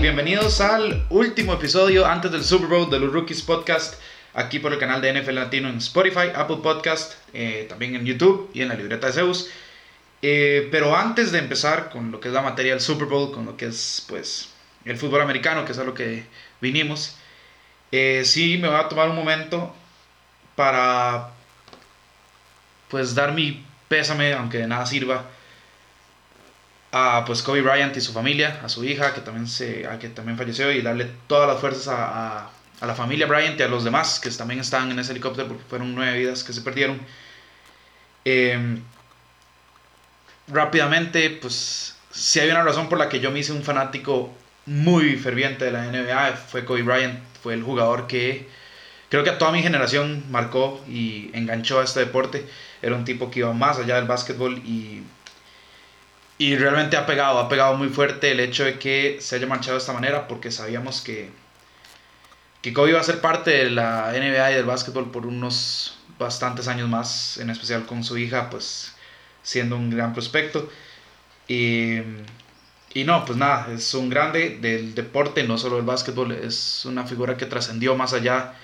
bienvenidos al último episodio antes del Super Bowl de los Rookies Podcast, aquí por el canal de NFL Latino en Spotify, Apple Podcast, eh, también en YouTube y en la libreta de Zeus. Eh, pero antes de empezar con lo que es la materia del Super Bowl, con lo que es pues el fútbol americano, que es a lo que vinimos, eh, sí me voy a tomar un momento para pues dar mi pésame, aunque de nada sirva, a pues Kobe Bryant y su familia, a su hija que también, se, que también falleció y darle todas las fuerzas a, a, la familia Bryant y a los demás que también están en ese helicóptero porque fueron nueve vidas que se perdieron. Em, rápidamente, pues si hay una razón por la que yo me hice un fanático muy ferviente de la NBA, fue Kobe Bryant, fue el jugador que creo que a toda mi generación marcó y enganchó a este deporte. Era un tipo que iba más allá del básquetbol y y realmente ha pegado, ha pegado muy fuerte el hecho de que se haya marchado de esta manera porque sabíamos que, que Kobe iba a ser parte de la NBA y del básquetbol por unos bastantes años más, en especial con su hija, pues siendo un gran prospecto. Y, y no, pues nada, es un grande del deporte, no solo del básquetbol, es una figura que trascendió más allá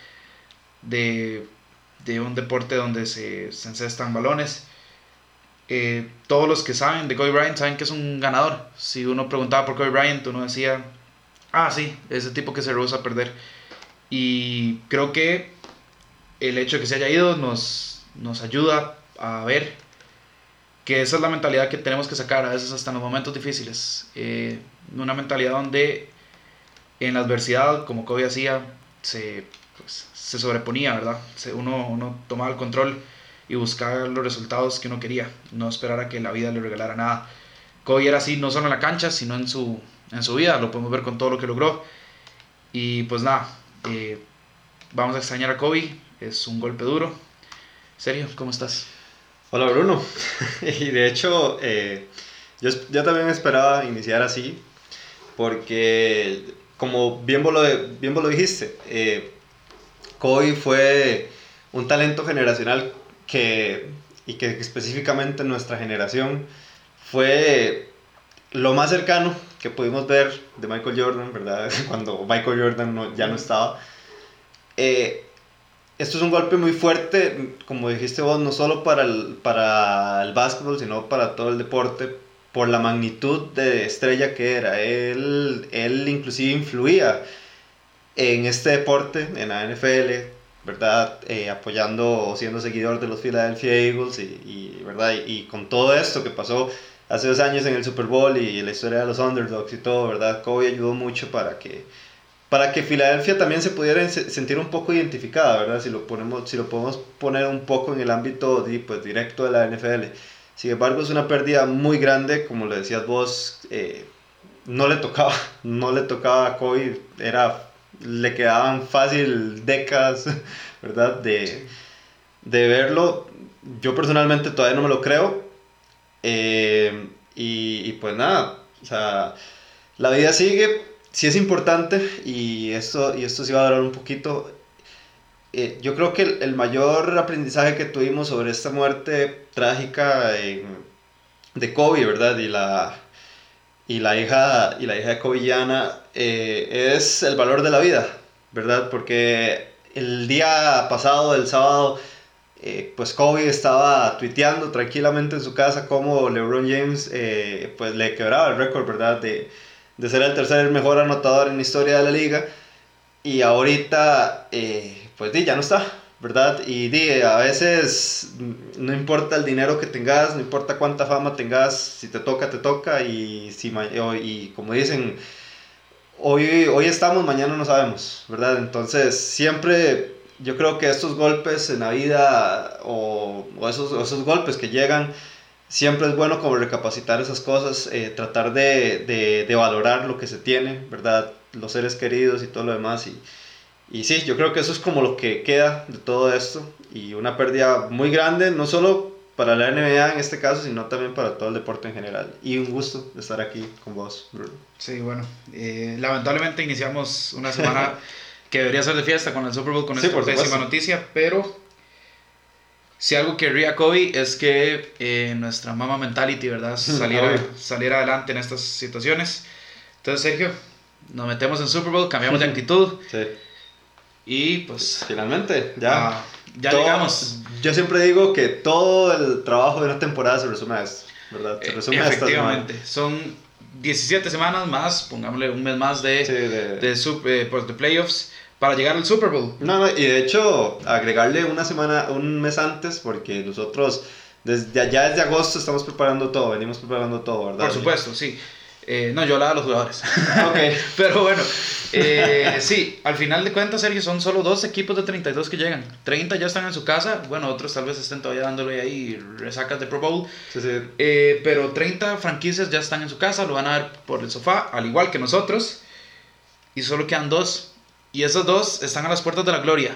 de, de un deporte donde se, se encestan balones eh, todos los que saben de Kobe Bryant saben que es un ganador. Si uno preguntaba por Kobe Bryant, uno decía, ah, sí, ese tipo que se rehúsa a perder. Y creo que el hecho de que se haya ido nos, nos ayuda a ver que esa es la mentalidad que tenemos que sacar a veces hasta en los momentos difíciles. Eh, una mentalidad donde en la adversidad, como Kobe hacía, se, pues, se sobreponía, ¿verdad? uno, uno tomaba el control y buscar los resultados que uno quería, no esperar a que la vida le regalara nada. Kobe era así no solo en la cancha, sino en su, en su vida, lo podemos ver con todo lo que logró. Y pues nada, eh, vamos a extrañar a Kobe, es un golpe duro. Sergio, ¿cómo estás? Hola Bruno, y de hecho eh, yo, yo, también esperaba iniciar así, porque como bien vos lo, bien vos lo dijiste, eh, Kobe fue un talento generacional que, y que específicamente nuestra generación fue lo más cercano que pudimos ver de Michael Jordan, ¿verdad? Cuando Michael Jordan ya no estaba. Eh, esto es un golpe muy fuerte, como dijiste vos, no solo para el, para el básquetbol, sino para todo el deporte, por la magnitud de estrella que era. Él, él inclusive influía en este deporte, en la NFL, ¿verdad? Eh, apoyando o siendo seguidor de los Philadelphia Eagles y, ¿verdad? Y, con todo esto que pasó hace dos años en el Super Bowl y la historia de los underdogs y todo, ¿verdad? Kobe ayudó mucho para que, para que Filadelfia también se pudiera sentir un poco identificada, ¿verdad? Si lo, ponemos, si lo podemos poner un poco en el ámbito pues, directo de la NFL. Sin embargo, es una pérdida muy grande, como lo decías vos, eh, no le tocaba, no le tocaba a Kobe, era le quedaban fácil décadas, ¿verdad? De, de verlo. Yo personalmente todavía no me lo creo. Eh, y, pues nada, o sea, la vida sigue, sí es importante y esto, y esto sí va a durar un poquito. Eh, yo creo que el, mayor aprendizaje que tuvimos sobre esta muerte trágica de Kobe, ¿verdad? Y la, y la hija, y la hija de Covillana eh, es el valor de la vida, ¿verdad? Porque el día pasado, el sábado, eh, pues Kobe estaba tuiteando tranquilamente en su casa como LeBron James eh, pues le quebraba el récord, ¿verdad? De, de, ser el tercer mejor anotador en la historia de la liga. Y ahorita, pues ya no está, ¿verdad? Y di, a veces no importa el dinero que tengas, no importa cuánta fama tengas, si te toca, te toca, y, si, y como dicen, hoy, hoy estamos, mañana no sabemos, ¿verdad? Entonces, siempre yo creo que estos golpes en la vida o, o esos, esos golpes que llegan, siempre es bueno como recapacitar esas cosas, eh, tratar de, de, de, valorar lo que se tiene, ¿verdad? Los seres queridos y todo lo demás. Y, y sí, yo creo que eso es como lo que queda de todo esto y una pérdida muy grande, no solo para la NBA en este caso, sino también para todo el deporte en general. Y un gusto estar aquí con vos, Bruno. Sí, bueno, eh, lamentablemente iniciamos una semana que debería ser de fiesta con el Super Bowl, con esta pésima noticia, pero si algo querría Kobe es que eh, nuestra mama mentality, ¿verdad? Saliera, saliera adelante en estas situaciones. Entonces, Sergio, nos metemos en Super Bowl, cambiamos de actitud Sí. y pues Finalmente, ya. ah, ya Todo- llegamos. Yo siempre digo que todo el trabajo de una temporada se resume a esto, ¿verdad? Se Eh, resume a esta semana. Efectivamente, son 17 semanas más, pongámosle un mes más de, Sí, de- de, eh, pues, de playoffs para llegar al Super Bowl. No, no, y de hecho, agregarle una semana, un mes antes, porque nosotros desde ya desde agosto estamos preparando todo, venimos preparando todo, ¿verdad? Por supuesto, sí. Eh, no, yo hablaba de los jugadores. Ok. Pero bueno, eh, sí, al final de cuentas, Sergio, son solo dos equipos de 32 que llegan. 30 ya están en su casa, bueno, otros tal vez estén todavía dándole ahí resacas de Pro Bowl. Sí, sí. Eh, pero 30 franquicias ya están en su casa, lo van a ver por el sofá, al igual que nosotros. Y solo quedan dos. Y esos dos están a las puertas de la gloria.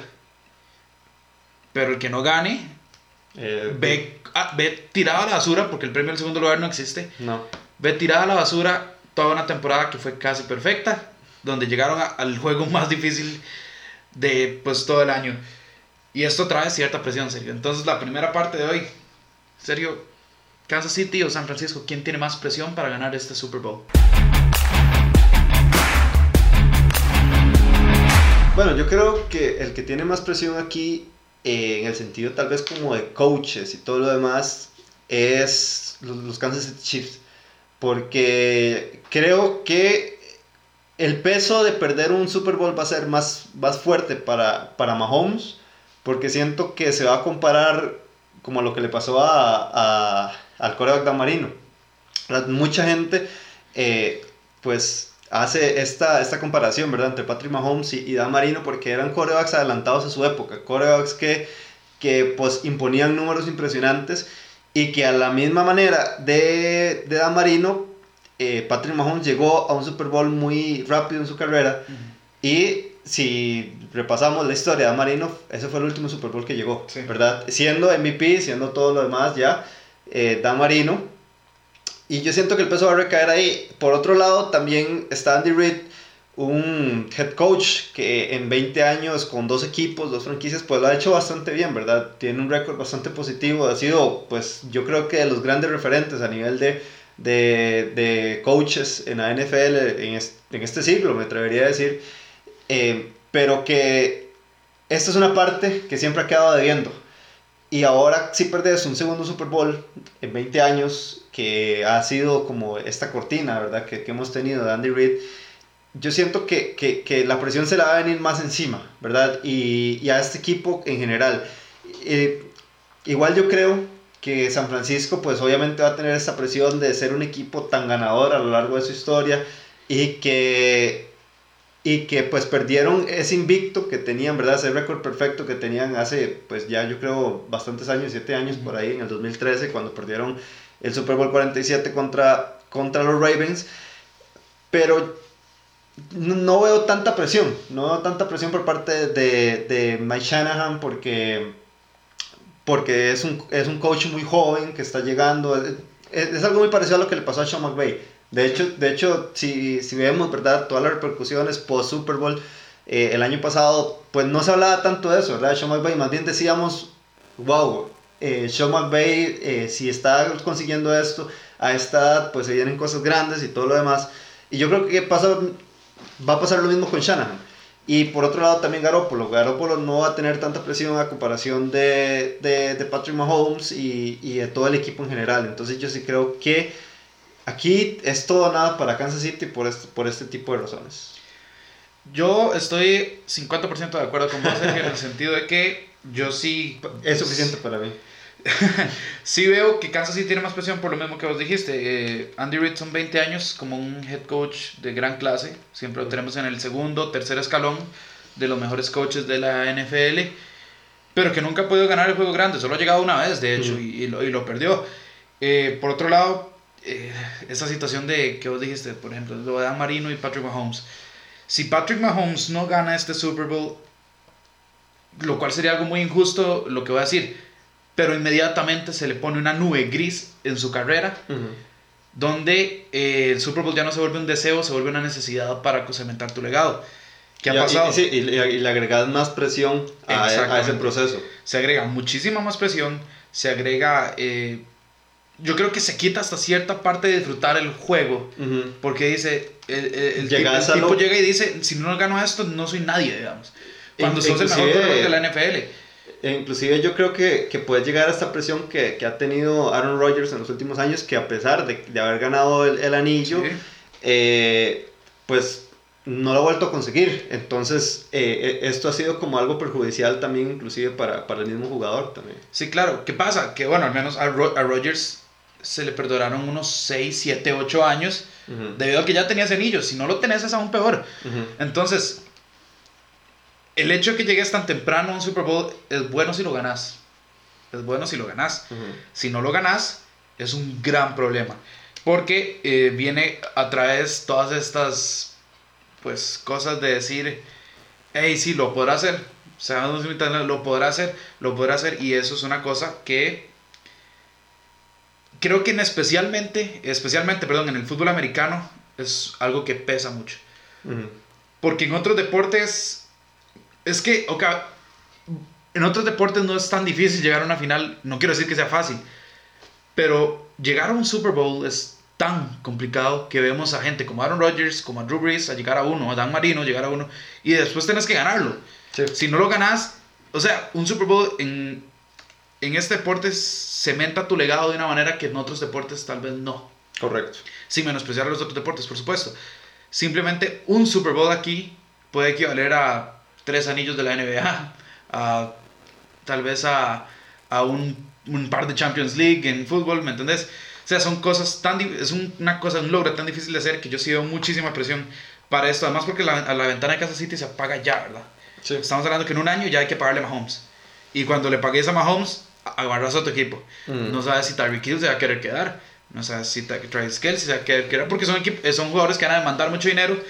Pero el que no gane, Eh, ve, ah, ve tirada a la basura, porque el premio del segundo lugar no existe. No. Ve tirada a la basura toda una temporada que fue casi perfecta, donde llegaron a- al juego más difícil de pues todo el año. Y esto trae cierta presión, Sergio. Entonces la primera parte de hoy, Sergio, Kansas City o San Francisco, ¿quién tiene más presión para ganar este Super Bowl? Bueno, yo creo que el que tiene más presión aquí, eh, en el sentido tal vez como de coaches y todo lo demás, es los, los Kansas City Chiefs. Porque creo que el peso de perder un Super Bowl va a ser más, más fuerte para, para Mahomes, porque siento que se va a comparar como lo que le pasó a, a- al coreback Dan Marino. Mucha gente, eh, pues, hace esta, esta comparación, ¿verdad? Entre Patrick Mahomes y, y Dan Marino, porque eran corebacks adelantados a su época, corebacks que, que pues, imponían números impresionantes y que a la misma manera de, de Dan Marino, eh, Patrick Mahomes llegó a un Super Bowl muy rápido en su carrera y si repasamos la historia de Dan Marino, ese fue el último Super Bowl que llegó, Sí. ¿verdad? Siendo MVP, siendo todo lo demás ya, eh, Dan Marino. Y yo siento que el peso va a recaer ahí. Por otro lado, también está Andy Reid, un head coach que en 20 años con dos equipos, dos franquicias, pues lo ha hecho bastante bien, ¿verdad? Tiene un récord bastante positivo. Ha sido, pues yo creo que de los grandes referentes a nivel de, de, de coaches en la NFL en este, en este siglo, me atrevería a decir. Eh, pero que esta es una parte que siempre ha quedado debiendo. Y ahora si perdes un segundo Super Bowl en 20 años, que ha sido como esta cortina, ¿verdad? Que, que hemos tenido de Andy Reid, yo siento que, que, que la presión se la va a venir más encima, ¿verdad? Y, y a este equipo en general. Eh, igual yo creo que San Francisco, pues obviamente va a tener esta presión de ser un equipo tan ganador a lo largo de su historia y que y que pues perdieron ese invicto que tenían, ¿verdad? Ese récord perfecto que tenían hace, pues ya yo creo, bastantes años, siete años por ahí, en el 2013, cuando perdieron el Super Bowl 47 contra, contra los Ravens. Pero no, veo tanta presión, no veo tanta presión por parte de, de Mike Shanahan porque, porque es, un, es un coach muy joven que está llegando. Es, es algo muy parecido a lo que le pasó a Sean McVay. De hecho, de hecho si, si vemos ¿verdad? todas las repercusiones post Super Bowl eh, el año pasado, pues no se hablaba tanto de eso, ¿verdad? Sean McVay, más bien decíamos, wow, eh, Sean McVay, eh, si está consiguiendo esto a esta edad, pues se vienen cosas grandes y todo lo demás. Y yo creo que pasa, va a pasar lo mismo con Shanahan. Y por otro lado también Garoppolo. Garoppolo no va a tener tanta presión a comparación de, de, de Patrick Mahomes y, y de todo el equipo en general. Entonces yo sí creo que aquí es todo nada para Kansas City por este, por este tipo de razones. Yo estoy 50% de acuerdo con vos, en el sentido de que yo sí... Es suficiente para mí. Sí veo que Kansas City tiene más presión por lo mismo que vos dijiste. Eh, Andy Reid son 20 años como un head coach de gran clase. Siempre lo tenemos en el segundo, tercer escalón de los mejores coaches de la NFL. Pero que nunca ha podido ganar el juego grande. Solo ha llegado una vez, de hecho, y, y lo, y lo perdió. Eh, por otro lado, eh, esa situación de que vos dijiste, por ejemplo, lo de Dan Marino y Patrick Mahomes. Si Patrick Mahomes no gana este Super Bowl, lo cual sería algo muy injusto, lo que voy a decir pero inmediatamente se le pone una nube gris en su carrera, donde eh, el Super Bowl ya no se vuelve un deseo, se vuelve una necesidad para cementar tu legado. ¿Qué ha Y- pasado? Y, y, y- le agregas más presión a, a ese proceso. Se agrega muchísima más presión, se agrega eh, yo creo que se quita hasta cierta parte de disfrutar el juego. Porque dice, el, el, tipo, llega y dice, si no gano esto, no soy nadie, digamos. Cuando sos el mejor de la NFL. E inclusive yo creo que, que puede llegar a esta presión que, que, ha tenido Aaron Rodgers en los últimos años, que a pesar de, de haber ganado el, el anillo, eh, pues no lo ha vuelto a conseguir. Entonces, eh, eh, esto ha sido como algo perjudicial también, inclusive para, para, el mismo jugador también. Sí, claro. ¿Qué pasa? Que bueno, al menos a, a Rodgers se le perdonaron unos 6, 7, 8 años, debido a que ya tenías anillo. Si no lo tenés es aún peor. Entonces, el hecho de que llegues tan temprano a un Super Bowl es bueno si lo ganas. Es bueno si lo ganas. Si no lo ganas, es un gran problema. Porque eh, viene a través todas estas pues cosas de decir, hey, sí, lo podrá hacer. O sea, lo podrá hacer, lo podrá hacer. Y eso es una cosa que creo que en especialmente, especialmente, perdón, en el fútbol americano es algo que pesa mucho. Porque en otros deportes es que, ok, en otros deportes no es tan difícil llegar a una final, no quiero decir que sea fácil, pero llegar a un Super Bowl es tan complicado que vemos a gente como Aaron Rodgers, como a Drew Brees, a llegar a uno, a Dan Marino, llegar a uno, y después tenés que ganarlo. Si no lo ganas, o sea, un Super Bowl en, en este deporte cementa tu legado de una manera que en otros deportes tal vez no. Correcto. Sin menospreciar a los otros deportes, por supuesto. Simplemente un Super Bowl aquí puede equivaler a tres anillos de la NBA, a, tal vez a, a un, un, par de Champions League en fútbol, ¿me entendés? O sea, son cosas tan, es una cosa, un logro tan difícil de hacer que yo sí veo muchísima presión para esto, además porque la, la ventana de Kansas City se apaga ya, ¿verdad? Sí. Estamos hablando que en un año ya hay que pagarle a Mahomes. Y cuando le pagues a Mahomes, agarras a tu equipo. Mm. No sabes si Tyreek Hill se va a querer quedar, no sabes si Travis Kelce se va a querer quedar, porque son, son jugadores que van a demandar mucho dinero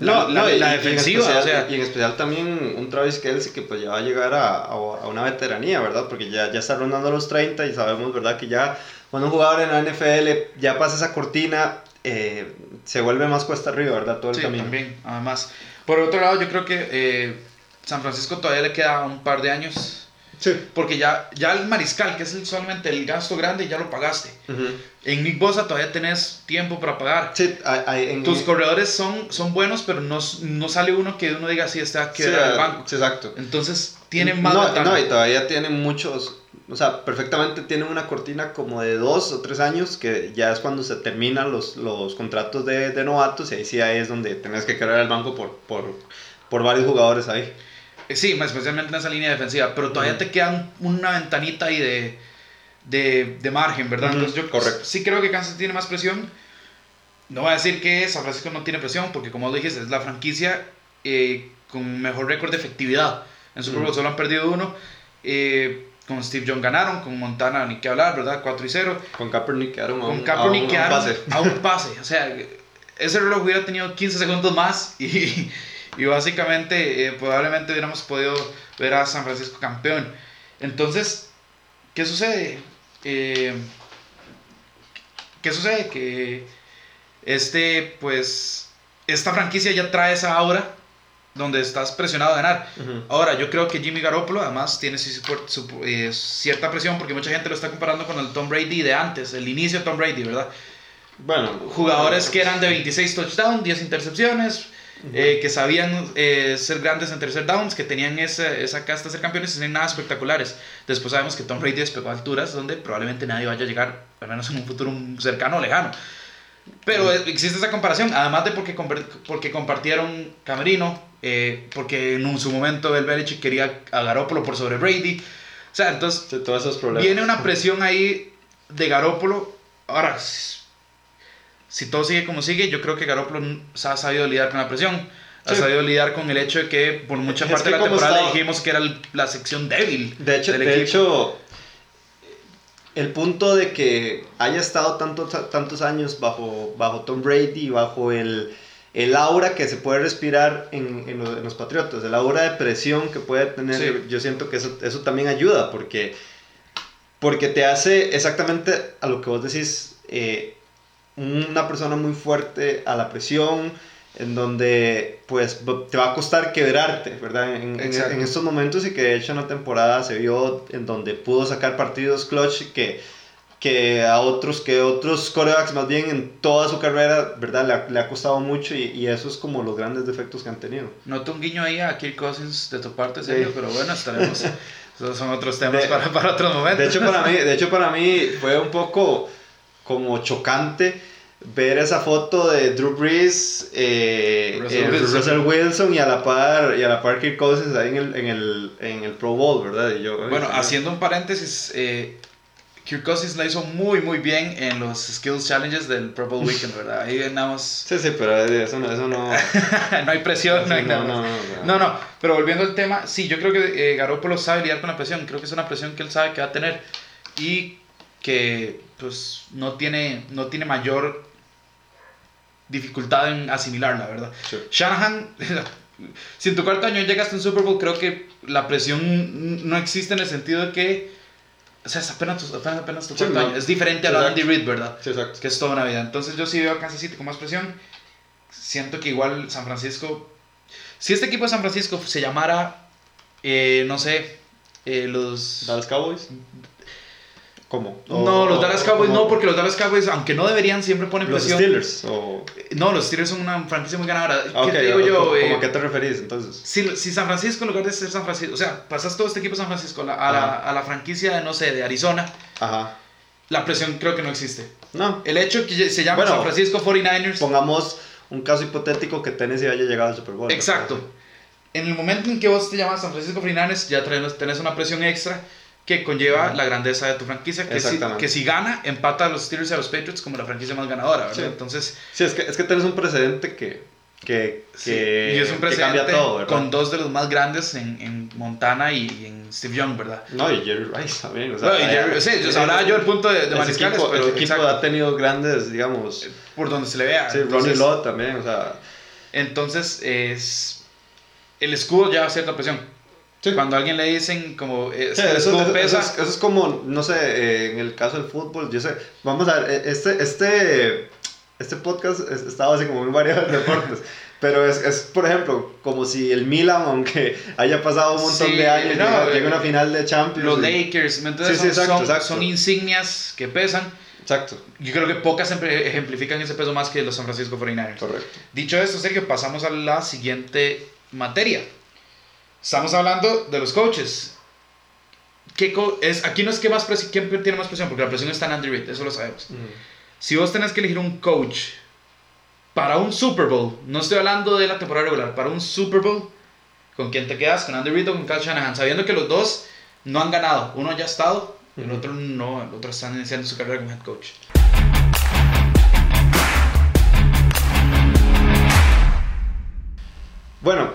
la, no, la, defensiva. Y en, especial, o sea, y en especial también un Travis Kelsey que pues ya va a llegar a, a, una veteranía, ¿verdad? Porque ya, ya está rondando los 30 y sabemos, ¿verdad? Que ya cuando un jugador en la NFL ya pasa esa cortina, eh, se vuelve más cuesta arriba, ¿verdad? Todo el sí, camino. también, además. Por otro lado, yo creo que eh, San Francisco todavía le queda un par de años Sí. Porque ya, ya el mariscal, que es solamente el gasto grande, ya lo pagaste. En Nick Bosa todavía tenés tiempo para pagar. Sí, Tus corredores son, son buenos, pero no, no sale uno que uno diga, sí, está que sí, el banco. exacto. Entonces, tienen más no, no, y todavía tienen muchos, o sea, perfectamente tienen una cortina como de dos o tres años, que ya es cuando se terminan los, los contratos de, de novatos, y ahí sí es donde tenés que quedar el banco por, por, por varios jugadores ahí. Eh, sí, especialmente en esa línea defensiva, pero todavía te queda una ventanita ahí de, de, de margen, ¿verdad? Entonces yo Correcto. sí creo que Kansas tiene más presión. No voy a decir que San Francisco no tiene presión, porque como dijiste, es la franquicia eh, con mejor récord de efectividad. En Super Bowl solo han perdido uno. Eh, con Steve John ganaron, con Montana ni que hablar, ¿verdad? 4 y 0. Con Kaepernick quedaron a un, Kaepernick a un, pase. A un pase. O sea, ese reloj hubiera tenido 15 segundos más y, y básicamente eh, probablemente hubiéramos podido ver a San Francisco campeón. Entonces, ¿qué sucede? Eh, ¿Qué sucede? Que este, pues, esta franquicia ya trae esa aura donde estás presionado a ganar. Ahora, yo creo que Jimmy Garoppolo además tiene eh, cierta presión porque mucha gente lo está comparando con el Tom Brady de antes, el inicio de Tom Brady, ¿verdad? Bueno, jugadores que eran de 26 touchdowns, 10 intercepciones, eh, que sabían eh, ser grandes en tercer downs, que tenían esa, esa casta de ser campeones y nada espectaculares. Después sabemos que Tom Brady despegó a alturas donde probablemente nadie vaya a llegar, al menos en un futuro cercano o lejano. Pero existe esa comparación, además de porque, porque compartieron Camerino, eh, porque en su momento el Belichick quería a Garópolo por sobre Brady. O sea, entonces todos esos problemas. viene una presión ahí de Garópolo. Ahora, si todo sigue como sigue, yo creo que Garoppolo ha sabido lidiar con la presión. Ha sabido lidiar con el hecho de que por mucha parte de la temporada dijimos que era la sección débil. De hecho, de hecho, el punto de que haya estado tantos, tantos años bajo, bajo Tom Brady, bajo el, el aura que se puede respirar en, en, los, Patriotas, el aura de presión que puede tener, yo siento que eso, eso también ayuda, porque, porque te hace exactamente a lo que vos decís. Eh, una persona muy fuerte a la presión, en donde pues te va a costar quebrarte, ¿verdad? En, en, estos momentos y que de hecho en la temporada se vio en donde pudo sacar partidos clutch que que a otros, que otros corebacks más bien en toda su carrera, ¿verdad? Le ha, le ha costado mucho y, y, eso es como los grandes defectos que han tenido. Noto un guiño ahí a Kirk Cousins de tu parte, sí. pero bueno, estaremos... Esos son otros temas de, para, para otros momentos. De hecho, para mí, de hecho, para mí fue un poco como chocante ver esa foto de Drew Brees, eh, Russell, eh, Wilson. Russell, Wilson. y a la par y a la par Kirk Cousins ahí en el, en el, en el Pro Bowl, ¿verdad? Y yo, bueno, haciendo un paréntesis, eh, Kirk Cousins la hizo muy muy bien en los Skills Challenges del Pro Bowl Weekend, ¿verdad? Ahí ganamos... Sí, sí, pero eso no... Eso no... no hay presión, no hay nada. No, no, no, no, no, pero volviendo al tema, sí, yo creo que eh, Garoppolo sabe lidiar con la presión, creo que es una presión que él sabe que va a tener y que pues no tiene, no tiene mayor dificultad en asimilar, la verdad. Sí. Shanahan, si en tu cuarto año llegaste a un Super Bowl, creo que la presión no existe en el sentido de que, o sea, es apenas tu, apenas, apenas tu cuarto sí, año. Es diferente a la de Andy Reid, ¿verdad? Sí, exacto. Que es toda una vida. Entonces yo sí veo a Kansas City con más presión. Siento que igual San Francisco, si este equipo de San Francisco se llamara, eh, no sé, eh, los... Dallas Cowboys. ¿Cómo? O, no, los Dallas Cowboys no, porque los Dallas Cowboys, aunque no deberían, siempre ponen los presión. Los Steelers. O... No, los Steelers son una franquicia muy ganadora. ¿Qué okay, te digo yo? ¿Cómo, eh, ¿A qué te referís entonces? Si, si, San Francisco, en lugar de ser San Francisco, o sea, pasas todo este equipo de San Francisco a la, a la, a la franquicia, de, no sé, de Arizona, Ajá. la presión creo que no existe. No. El hecho que se llama Bueno, San Francisco 49ers. Pongamos un caso hipotético que Tennessee haya llegado al Super Bowl. Exacto. En el momento en que vos te llamas San Francisco 49ers, ya tenés una presión extra que conlleva la grandeza de tu franquicia, que si, que si gana, empata a los Steelers y a los Patriots como la franquicia más ganadora, ¿verdad? Sí. Entonces, Sí, es que, es que tenés un precedente que, que, sí, que, y es un todo, con dos de los más grandes en, en Montana y, y en Steve Young, ¿verdad? No, y Jerry Rice también. O sea, y Jerry- sí, yo hablaba yo del punto de, de mariscales, equipo, pero ese equipo exacto, ha tenido grandes, digamos. por donde se le vea. Sí, Ronnie Lott también, o sea. entonces es el escudo lleva cierta presión. Sí. Cuando a alguien le dicen como eh, Sí, eso, eso- pesa, eso es, eso es como, no sé, eh, en el caso del fútbol, yo sé, vamos a ver, eh, este, este, este podcast es- estaba así como muy variado en deportes, pero es, es, por ejemplo, como si el Milan, aunque haya pasado un montón Sí, de años, no, llega, eh, llega a una final de Champions. los y- Lakers, ¿me entiendes? Sí, sí, exacto, son, exacto. son insignias que pesan. Exacto, Yo creo que pocas ejemplifican ese peso más que los San Francisco 49ers. correcto. Dicho esto, Sergio, pasamos a la siguiente materia. Estamos hablando de los coaches. ¿Qué co- es, aquí no es que más presión, quién tiene más presión, porque la presión está en Andy Reid, eso lo sabemos. Si vos tenés que elegir un coach para un Super Bowl, no estoy hablando de la temporada regular, para un Super Bowl, ¿con quién te quedas? ¿Con Andy Reid o con Kyle Shanahan? Sabiendo que los dos no han ganado. Uno ya ha estado, el otro no, el otro está iniciando su carrera como head coach. Bueno,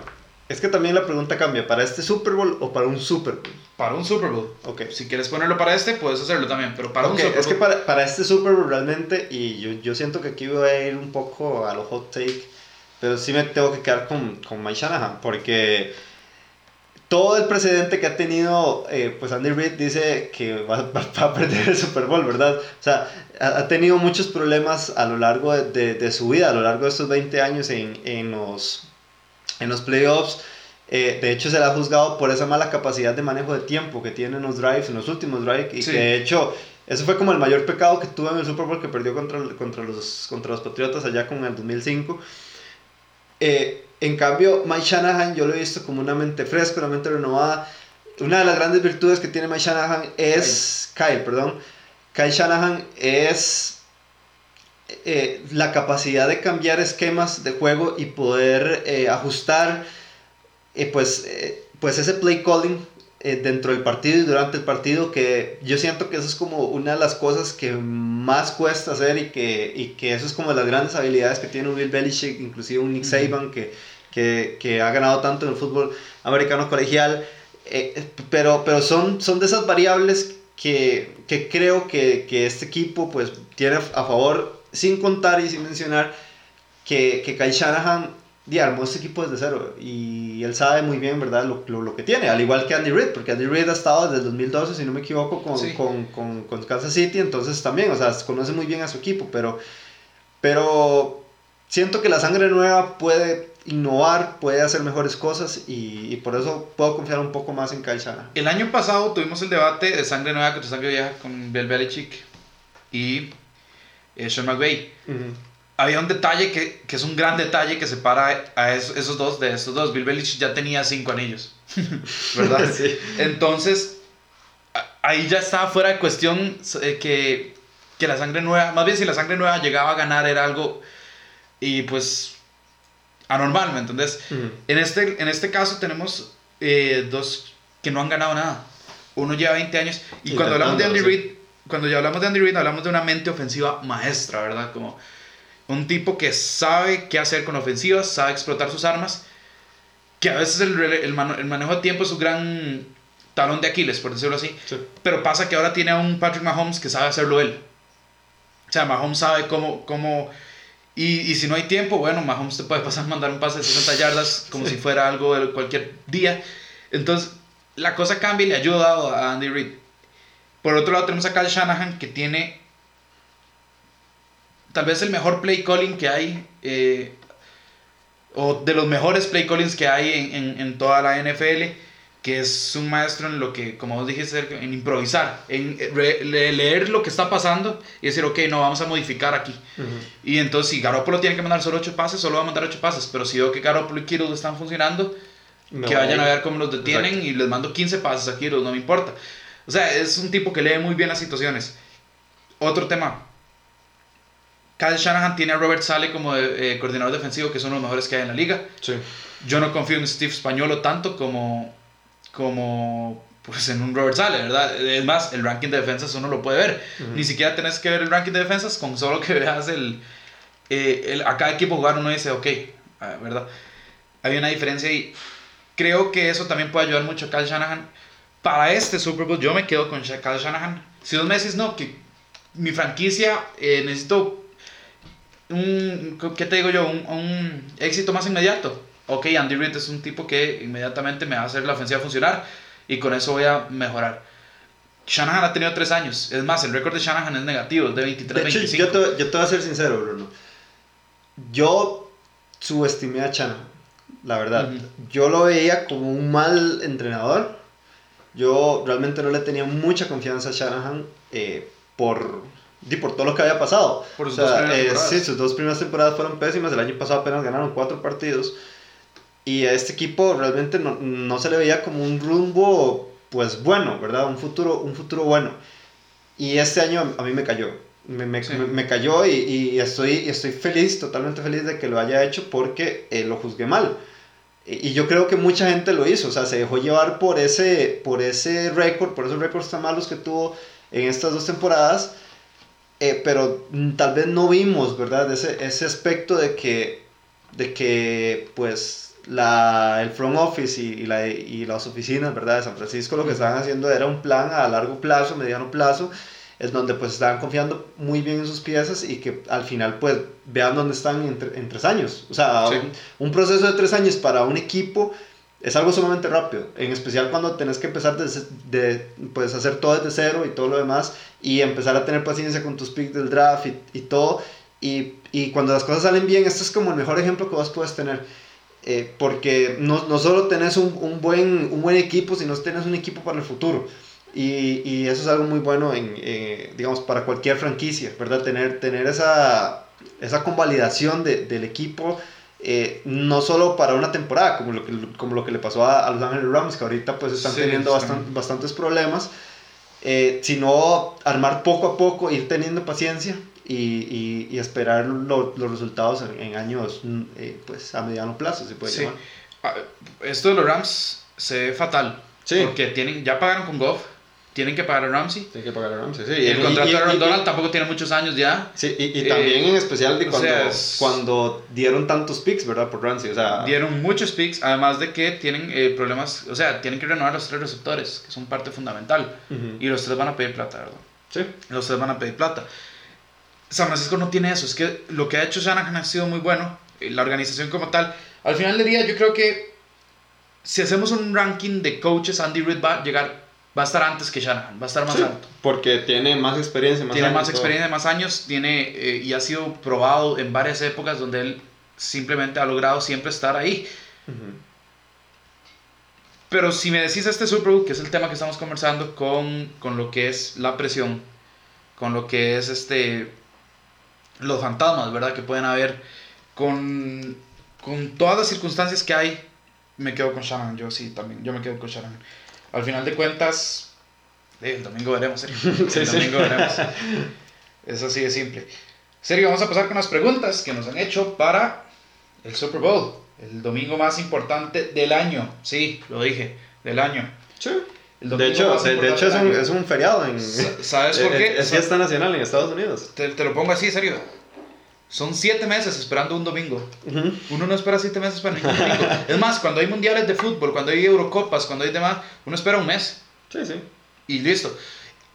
es que también la pregunta cambia, ¿para este Super Bowl o para un Super Bowl? Para un Super Bowl. Ok. Si quieres ponerlo para este, puedes hacerlo también, pero para Ok, un Super Bowl. es que para, para este Super Bowl realmente, y yo, yo siento que aquí voy a ir un poco a lo hot take, pero sí me tengo que quedar con, con Mike Shanahan, porque todo el precedente que ha tenido, eh, pues Andy Reid dice que va, va- va a perder el Super Bowl, ¿verdad? O sea, ha, ha tenido muchos problemas a lo largo de, de- de su vida, a lo largo de estos 20 años en, en los, en los playoffs. Eh, de hecho, se le ha juzgado por esa mala capacidad de manejo de tiempo que tiene en los drives, en los últimos drives, y Sí. que de hecho, eso fue como el mayor pecado que tuvo en el Super Bowl que perdió contra, contra, los, contra los Patriotas allá con el 2005. Eh, en cambio, Mike Shanahan yo lo he visto como una mente fresca, una mente renovada. Una de las grandes virtudes que tiene Mike Shanahan es, Kyle, perdón, Kyle Shanahan es eh, la capacidad de cambiar esquemas de juego y poder eh, ajustar eh, pues, eh, pues ese play calling eh, dentro del partido y durante el partido que yo siento que eso es como una de las cosas que más cuesta hacer y que, y que eso es como de las grandes habilidades que tiene un Bill Belichick, inclusive un Nick. Saban que, que, que ha ganado tanto en el fútbol americano colegial, eh, pero, pero son, son de esas variables que, que creo que, que este equipo pues tiene a favor, sin contar y sin mencionar que, que Kyle Shanahan di, armó este equipo desde cero y él sabe muy bien, ¿verdad?, lo, lo, lo que tiene, al igual que Andy Reid, porque Andy Reid ha estado desde el 2012, si no me equivoco, con, Sí. con, con, con Kansas City, entonces también, o sea, conoce muy bien a su equipo, pero, pero siento que la sangre nueva puede innovar, puede hacer mejores cosas y, y por eso puedo confiar un poco más en Kyle Shanahan. El año pasado tuvimos el debate de sangre nueva contra sangre vieja con Bill Belichick. y eh, Sean McVay. Había un detalle que, que, es un gran detalle que separa a esos, dos de estos dos. Bill Belichick ya tenía cinco anillos, ¿verdad? sí. Entonces, ahí ya estaba fuera de cuestión eh, que, que la sangre nueva, más bien si la sangre nueva llegaba a ganar era algo, y pues, anormal, ¿me entendés? en, este, en este caso tenemos eh, dos que no han ganado nada. Uno lleva 20 años, y cuando hablamos de Andy Reid, cuando ya hablamos de Andy Reid, hablamos de una mente ofensiva maestra, ¿verdad? Como un tipo que sabe qué hacer con ofensivas, sabe explotar sus armas, que a veces el, el, manejo de tiempo es su gran talón de Aquiles, por decirlo así. Pero pasa que ahora tiene a un Patrick Mahomes que sabe hacerlo él. O sea, Mahomes sabe cómo... cómo y, y si no hay tiempo, bueno, Mahomes te puede pasar mandar un pase de 60 yardas como si fuera algo de cualquier día. Entonces, la cosa cambia y le ayuda a Andy Reid. Por otro lado, tenemos a Kyle Shanahan que tiene tal vez el mejor play calling que hay, eh, o de los mejores play callings que hay en, en, en, toda la NFL, que es un maestro en lo que, como vos dijiste, en improvisar, en leer lo que está pasando y decir, ok, no, vamos a modificar aquí. Y entonces, si Garoppolo tiene que mandar solo 8 pases, solo va a mandar 8 pases, pero si veo que Garoppolo y Kittle están funcionando, que vayan a ver cómo los detienen y les mando 15 pases a Kittle, no me importa. O sea, es un tipo que lee muy bien las situaciones. Otro tema, Kyle Shanahan tiene a Robert Sale como eh, coordinador defensivo, que son los mejores que hay en la liga. Sí. Yo no confío en Steve Spagnolo tanto como, como pues, en un Robert Sale, ¿verdad? Es más, el ranking de defensas uno lo puede ver. Ni siquiera tenés que ver el ranking de defensas, con solo que veas el, eh, el, a cada equipo jugar uno dice, ok, ah, ¿verdad? Hay una diferencia y creo que eso también puede ayudar mucho a Kyle Shanahan. Para este Super Bowl yo me quedo con Kyle Shanahan. Si dos meses no, que mi franquicia eh, necesito un, ¿qué te digo yo? Un, un, éxito más inmediato. Ok, Andy Reid es un tipo que inmediatamente me va a hacer la ofensiva funcionar y con eso voy a mejorar. Shanahan ha tenido tres años. Es más, el récord de Shanahan es negativo, es de 23 de hecho, 25. Yo te, yo te voy a ser sincero, Bruno. Yo subestimé a Shanahan, la verdad. Yo lo veía como un mal entrenador. Yo realmente no le tenía mucha confianza a Shanahan eh, por y por todo lo que había pasado. Por sus, dos eh, sí, sus dos primeras temporadas fueron pésimas. El año pasado apenas ganaron cuatro partidos. Y a este equipo realmente no, no, se le veía como un rumbo, pues bueno, ¿verdad? Un futuro, un futuro bueno. Y este año a mí me cayó. Me, me, me cayó y, y, estoy, estoy feliz, totalmente feliz de que lo haya hecho porque eh, lo juzgué mal. Y, yo creo que mucha gente lo hizo, o sea, se dejó llevar por ese, por ese récord, por esos récords tan malos que tuvo en estas dos temporadas eh, pero tal vez no vimos, ¿verdad? Ese, ese aspecto de que, de que pues, la, el front office y, y, la, y, las oficinas, ¿verdad? De San Francisco lo que estaban haciendo era un plan a largo plazo, mediano plazo, es donde pues estaban confiando muy bien en sus piezas y que al final pues vean dónde están en, en tres años. O sea, un, un, proceso de tres años para un equipo es algo sumamente rápido, en especial cuando tenés que empezar de, de pues, hacer todo desde cero y todo lo demás y empezar a tener paciencia con tus picks del draft y, y todo. Y, y, cuando las cosas salen bien, esto es como el mejor ejemplo que vos puedes tener. Eh, porque no, no, solo tenés un, un, buen, un buen equipo, sino tenés un equipo para el futuro. Y, y eso es algo muy bueno, en, eh, digamos, para cualquier franquicia, ¿verdad? Tener, tener esa, esa convalidación de, del equipo eh, no solo para una temporada, como lo que, como lo que le pasó a, Los Ángeles Rams, que ahorita pues están teniendo bastantes problemas, eh, sino armar poco a poco, ir teniendo paciencia y, y, esperar los resultados en, años eh, pues a mediano plazo, se puede llamar. Ah, esto de los Rams se ve fatal, porque tienen, ya pagaron con Goff, tienen que pagar a Ramsey. Tienen que pagar a Ramsey, sí. Y el contrato de Aaron Donald tampoco tiene muchos años ya. Sí, y, y también eh, en especial de cuando, cuando dieron tantos picks, ¿verdad? Por Ramsey, o sea... Dieron muchos picks, además de que tienen eh, problemas, o sea, tienen que renovar los tres receptores, que son parte fundamental. Y los tres van a pedir plata, ¿verdad? Sí. Los tres van a pedir plata. San Francisco no tiene eso, es que lo que ha hecho Shanahan ha sido muy bueno, eh, la organización como tal. Al final del día yo creo que si hacemos un ranking de coaches, Andy Reid va a llegar va a estar antes que Shanahan, va a estar más alto. Porque tiene más experiencia, más Tiene más experiencia, más años, tiene eh, y ha sido probado en varias épocas donde él simplemente ha logrado siempre estar ahí. Pero si me decís este Super Bowl, que es el tema que estamos conversando con, con lo que es la presión, con lo que es este los fantasmas, ¿verdad? Que pueden haber con, con todas las circunstancias que hay, me quedo con Shannon, yo sí, también, yo me quedo con Shannon. Al final de cuentas, eh, el domingo veremos, Sergio. El domingo veremos. Es así de simple. Sergio, vamos a pasar con las preguntas que nos han hecho para el Super Bowl, el domingo más importante del año. Sí, lo dije, del año. Sí. De hecho, de, hecho es, un, es, un, feriado en... ¿Sabes por qué? Es fiesta nacional en Estados Unidos. Te, te, lo pongo así, serio. Son siete meses esperando un domingo. Uno no espera siete meses para ningún domingo. es más, cuando hay mundiales de fútbol, cuando hay Eurocopas, cuando hay demás, uno espera un mes. Sí, sí. Y listo.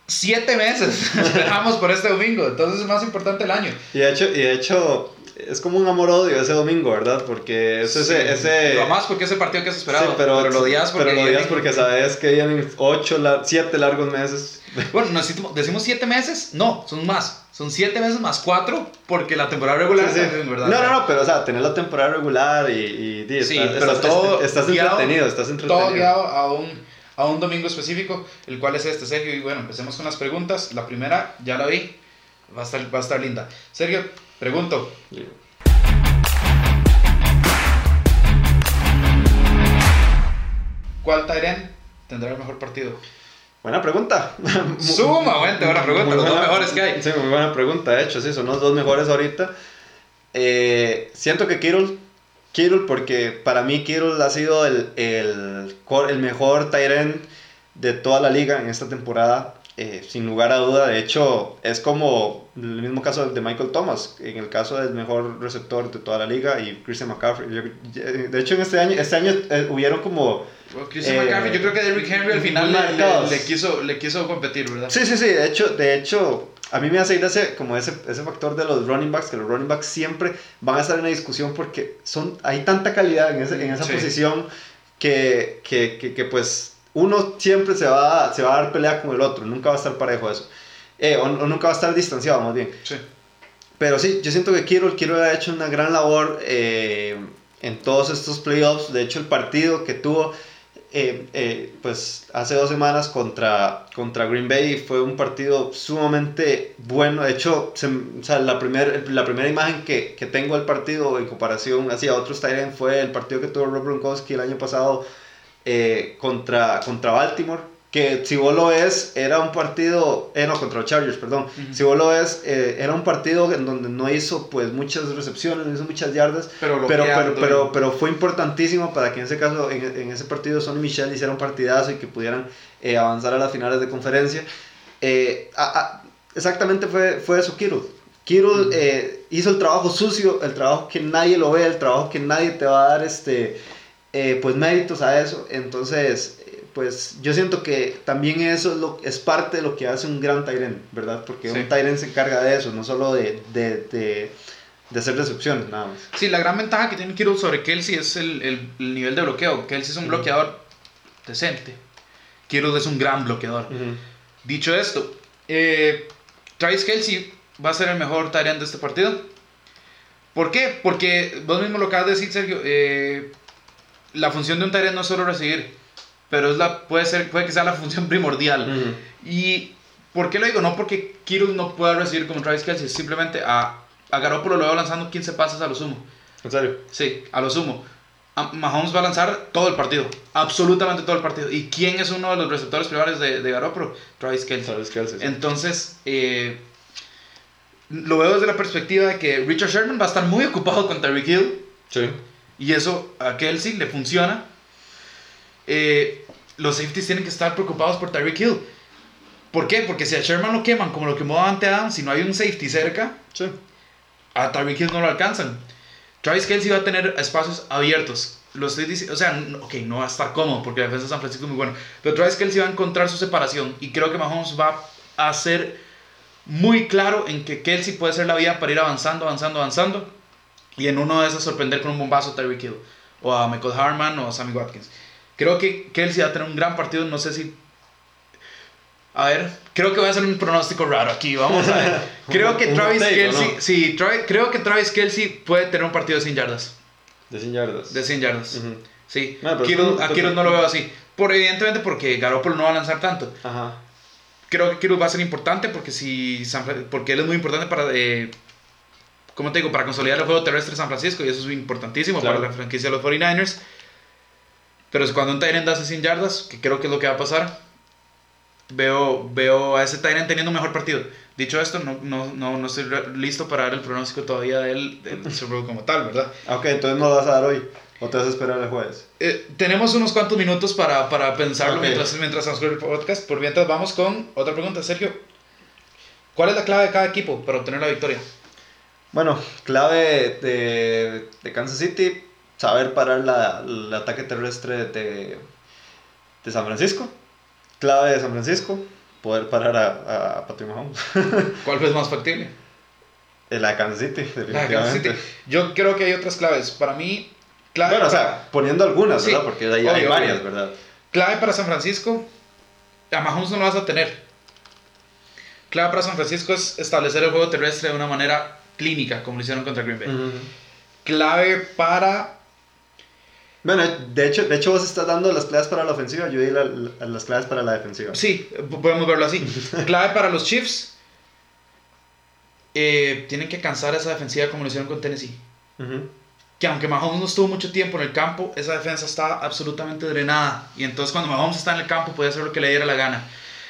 Siete meses esperamos por este domingo, entonces es más importante el año. Y de hecho, y de hecho es como un amor-odio ese domingo, ¿verdad? Porque es ese, ese... Lo más porque es el partido que has esperado. Sí, pero, pero, lo odias porque... Pero lo odias porque sabes que vienen ocho, siete largos meses. Bueno, decimos siete meses, no, son más. Son siete meses más cuatro porque la temporada regular sí, sí. verdad. No, no, no, pero o sea, tener la temporada regular y... y, sí, pero todo estás, entretenido, estás entretenido. Todo guiado a un, a un domingo específico, el cual es este, Sergio. Y bueno, empecemos con las preguntas. La primera, ya la vi, va a estar, va a estar linda. Sergio, Pregunto. ¿Cuál Tyren tendrá el mejor partido? Buena pregunta. Sumamente buena pregunta. los dos mejores que hay. Sí, muy buena pregunta. De hecho, sí, son los dos mejores ahorita. Eh, siento que Kittle, Kittle, porque para mí Kittle ha sido el, el, el mejor Tyren de toda la liga en esta temporada. Eh, sin lugar a duda, de hecho, es como el mismo caso de Michael Thomas, en el caso del mejor receptor de toda la liga y Christian McCaffrey. de hecho, en este año, este año eh, hubieron como... Christian eh, McCaffrey, yo creo que Derrick Henry al final le, le, quiso, le quiso competir, ¿verdad? Sí, sí, sí, de hecho, de hecho a mí me hace ir ese, como ese, ese factor de los running backs, que los running backs siempre van a estar en la discusión porque son, hay tanta calidad en, ese, en esa posición que, que, que, que pues uno siempre se va, se va a dar pelea con el otro, nunca va a estar parejo eso. Eh, o, nunca va a estar distanciado, más bien. Sí. Pero sí, yo siento que Kiro, Kiro ha hecho una gran labor eh, en todos estos playoffs. De hecho, el partido que tuvo eh, pues hace dos semanas contra, contra Green Bay fue un partido sumamente bueno. De hecho, o sea, la, primer, la primera imagen que, que, tengo del partido en comparación hacia otros Tyrants fue el partido que tuvo Rob Gronkowski el año pasado eh, contra, contra Baltimore, que si vos lo ves, era un partido, eh, no, contra los Chargers, perdón, si vos lo ves, eh, era un partido en donde no hizo pues muchas recepciones, no hizo muchas yardas, pero, pero, pero, pero, fue importantísimo para que en ese caso, en, en ese partido, Sonny Michel hiciera un partidazo y que pudieran eh, avanzar a las finales de conferencia. exactamente fue, fue eso, Kittle. Kittle hizo el trabajo sucio, el trabajo que nadie lo ve, el trabajo que nadie te va a dar este pues méritos a eso. Entonces, pues yo siento que también eso es, lo, es parte de lo que hace un gran Tyrant, ¿verdad? Porque un Tyrant se encarga de eso, no solo de, de, de, de, hacer recepciones, nada más. Sí, la gran ventaja que tiene Kiro sobre Kelsey es el, el, nivel de bloqueo. Kelsey es un bloqueador decente. Kiro es un gran bloqueador. Dicho esto, eh, Travis Kelsey va a ser el mejor Tyrant de este partido. ¿Por qué? Porque vos mismo lo acabas de decir, Sergio. Eh, la función de un Tyrant no es solo recibir, pero es la, puede, ser, puede que sea la función primordial. ¿Y por qué lo digo? No porque Kirus no pueda recibir como Travis Kelsey, simplemente a, a Garoppolo lo veo lanzando 15 pases a lo sumo. ¿En serio? Sí, a lo sumo. Mahomes va a lanzar todo el partido, absolutamente todo el partido. ¿Y quién es uno de los receptores privados de, de Garoppolo? Travis Kelsey. Travis Kelsey Entonces, eh, lo veo desde la perspectiva de que Richard Sherman va a estar muy ocupado con Tyreek Hill. Sí. Y eso a Kelsey le funciona. Eh, los safeties tienen que estar preocupados por Tyreek Hill. ¿Por qué? Porque si a Sherman lo queman como lo quemó ante Adam, si no hay un safety cerca, a Tyreek Hill no lo alcanzan. Travis Kelsey va a tener espacios abiertos. Lo estoy diciendo, o sea, ok, no va a estar cómodo porque la defensa de San Francisco es muy buena. Pero Travis Kelsey va a encontrar su separación y creo que Mahomes va a ser muy claro en que Kelsey puede ser la vía para ir avanzando, avanzando, avanzando y en uno de esos sorprender con un bombazo a Tyreek Hill, o a Michael Harman, o a Sammy Watkins. Creo que Kelsey va a tener un gran partido, no sé si... A ver, creo que voy a hacer un pronóstico raro aquí, vamos a ver. Creo que Travis Kelsey, sí, creo que Travis Kelsey puede tener un partido de 100 yardas. De 100 yardas. De 100 yardas. Sí. a Kiro no lo veo así. Por, evidentemente porque Garoppolo no va a lanzar tanto. Ajá. creo que Kittle va a ser importante porque, si San porque él es muy importante para, eh, ¿cómo te digo? Para consolidar el juego terrestre de San Francisco y eso es importantísimo Claro. para la franquicia de los 49ers. Pero es cuando un Tyrant hace 100 yardas, que creo que es lo que va a pasar, veo, veo a ese Tyrant teniendo un mejor partido. Dicho esto, no, no, no, no estoy listo para dar el pronóstico todavía del, del Super Bowl como tal, ¿verdad? Ok, entonces no lo vas a dar hoy. ¿O te vas a esperar el jueves? Eh, tenemos unos cuantos minutos para, para pensarlo Ok. mientras, mientras transcurre el podcast. Por mientras vamos con otra pregunta, Sergio. ¿Cuál es la clave de cada equipo para obtener la victoria? Bueno, clave de, de Kansas City, saber parar la, el ataque terrestre de, de San Francisco. Clave de San Francisco, poder parar a, a Patrick Mahomes. ¿Cuál es más factible? la de Kansas City, La de Kansas. City. Yo creo que hay otras claves. Para mí, clave, Bueno, o sea, poniendo algunas, Sí, ¿verdad? Porque ahí hay obvio, varias, obvio. ¿verdad? clave para San Francisco, a Mahomes no lo vas a tener. Clave para San Francisco es establecer el juego terrestre de una manera clínica, como lo hicieron contra Green Bay. Clave para Bueno, de hecho, de hecho vos estás dando las claves para la ofensiva, yo di la- la- las claves para la defensiva. Sí, podemos verlo así. Clave para los Chiefs. eh, tienen que cansar esa defensiva como lo hicieron con Tennessee. Ujú. Que aunque Mahomes no estuvo mucho tiempo en el campo, esa defensa está absolutamente drenada. Y entonces cuando Mahomes está en el campo puede hacer lo que le diera la gana.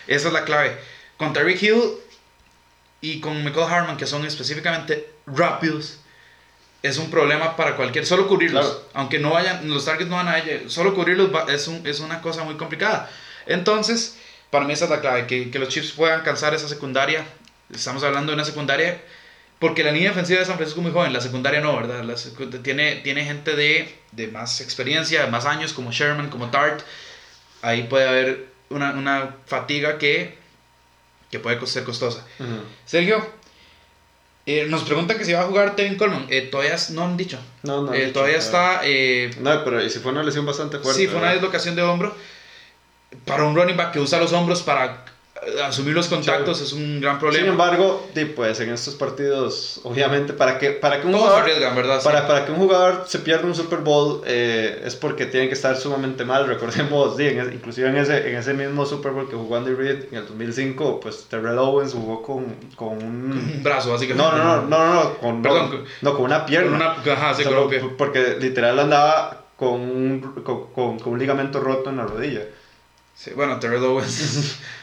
Esa es la clave. Con Tyreek Hill y con Michael Harman, que son específicamente rápidos, es un problema para cualquier. Solo cubrirlos. Claro. Aunque no vayan, los targets no van a ella. Solo cubrirlos va- es, un- es una cosa muy complicada. Entonces, para mí esa es la clave. Que, que los Chiefs puedan cansar esa secundaria. Estamos hablando de una secundaria. Porque la línea defensiva de San Francisco es muy joven, la secundaria no, ¿verdad? La tiene, tiene gente de, de más experiencia, de más años, como Sherman, como Tart. Ahí puede haber una, una fatiga que, que puede ser costosa. Ujú. Sergio, eh, nos pregunta que si va a jugar Tevin Coleman. Eh, todavía no han dicho. No, no. Eh, de hecho, todavía está. eh, No, pero y si fue una lesión bastante fuerte. sí, fue una ¿verdad? dislocación de hombro. Para un running back que usa los hombros para asumir los contactos es un gran problema. Sin embargo, pues en estos partidos, obviamente, para que, para que un Todos jugador arriesgan, ¿verdad? Sí. Para, para que un jugador se pierda un Super Bowl eh, es porque tiene que estar sumamente mal. Recordemos, sí, en inclusive en ese, en ese mismo Super Bowl que jugó Andy Reid en el 2005, pues Terrell Owens jugó con, con un... Un brazo, básicamente. No, no, no, no, no, con, Perdón, no, no, con una pierna. Con una, ajá, sí, O sea, con por- porque literal andaba con un, con, con- con un ligamento roto en la rodilla. Sí, bueno, Terrell Owens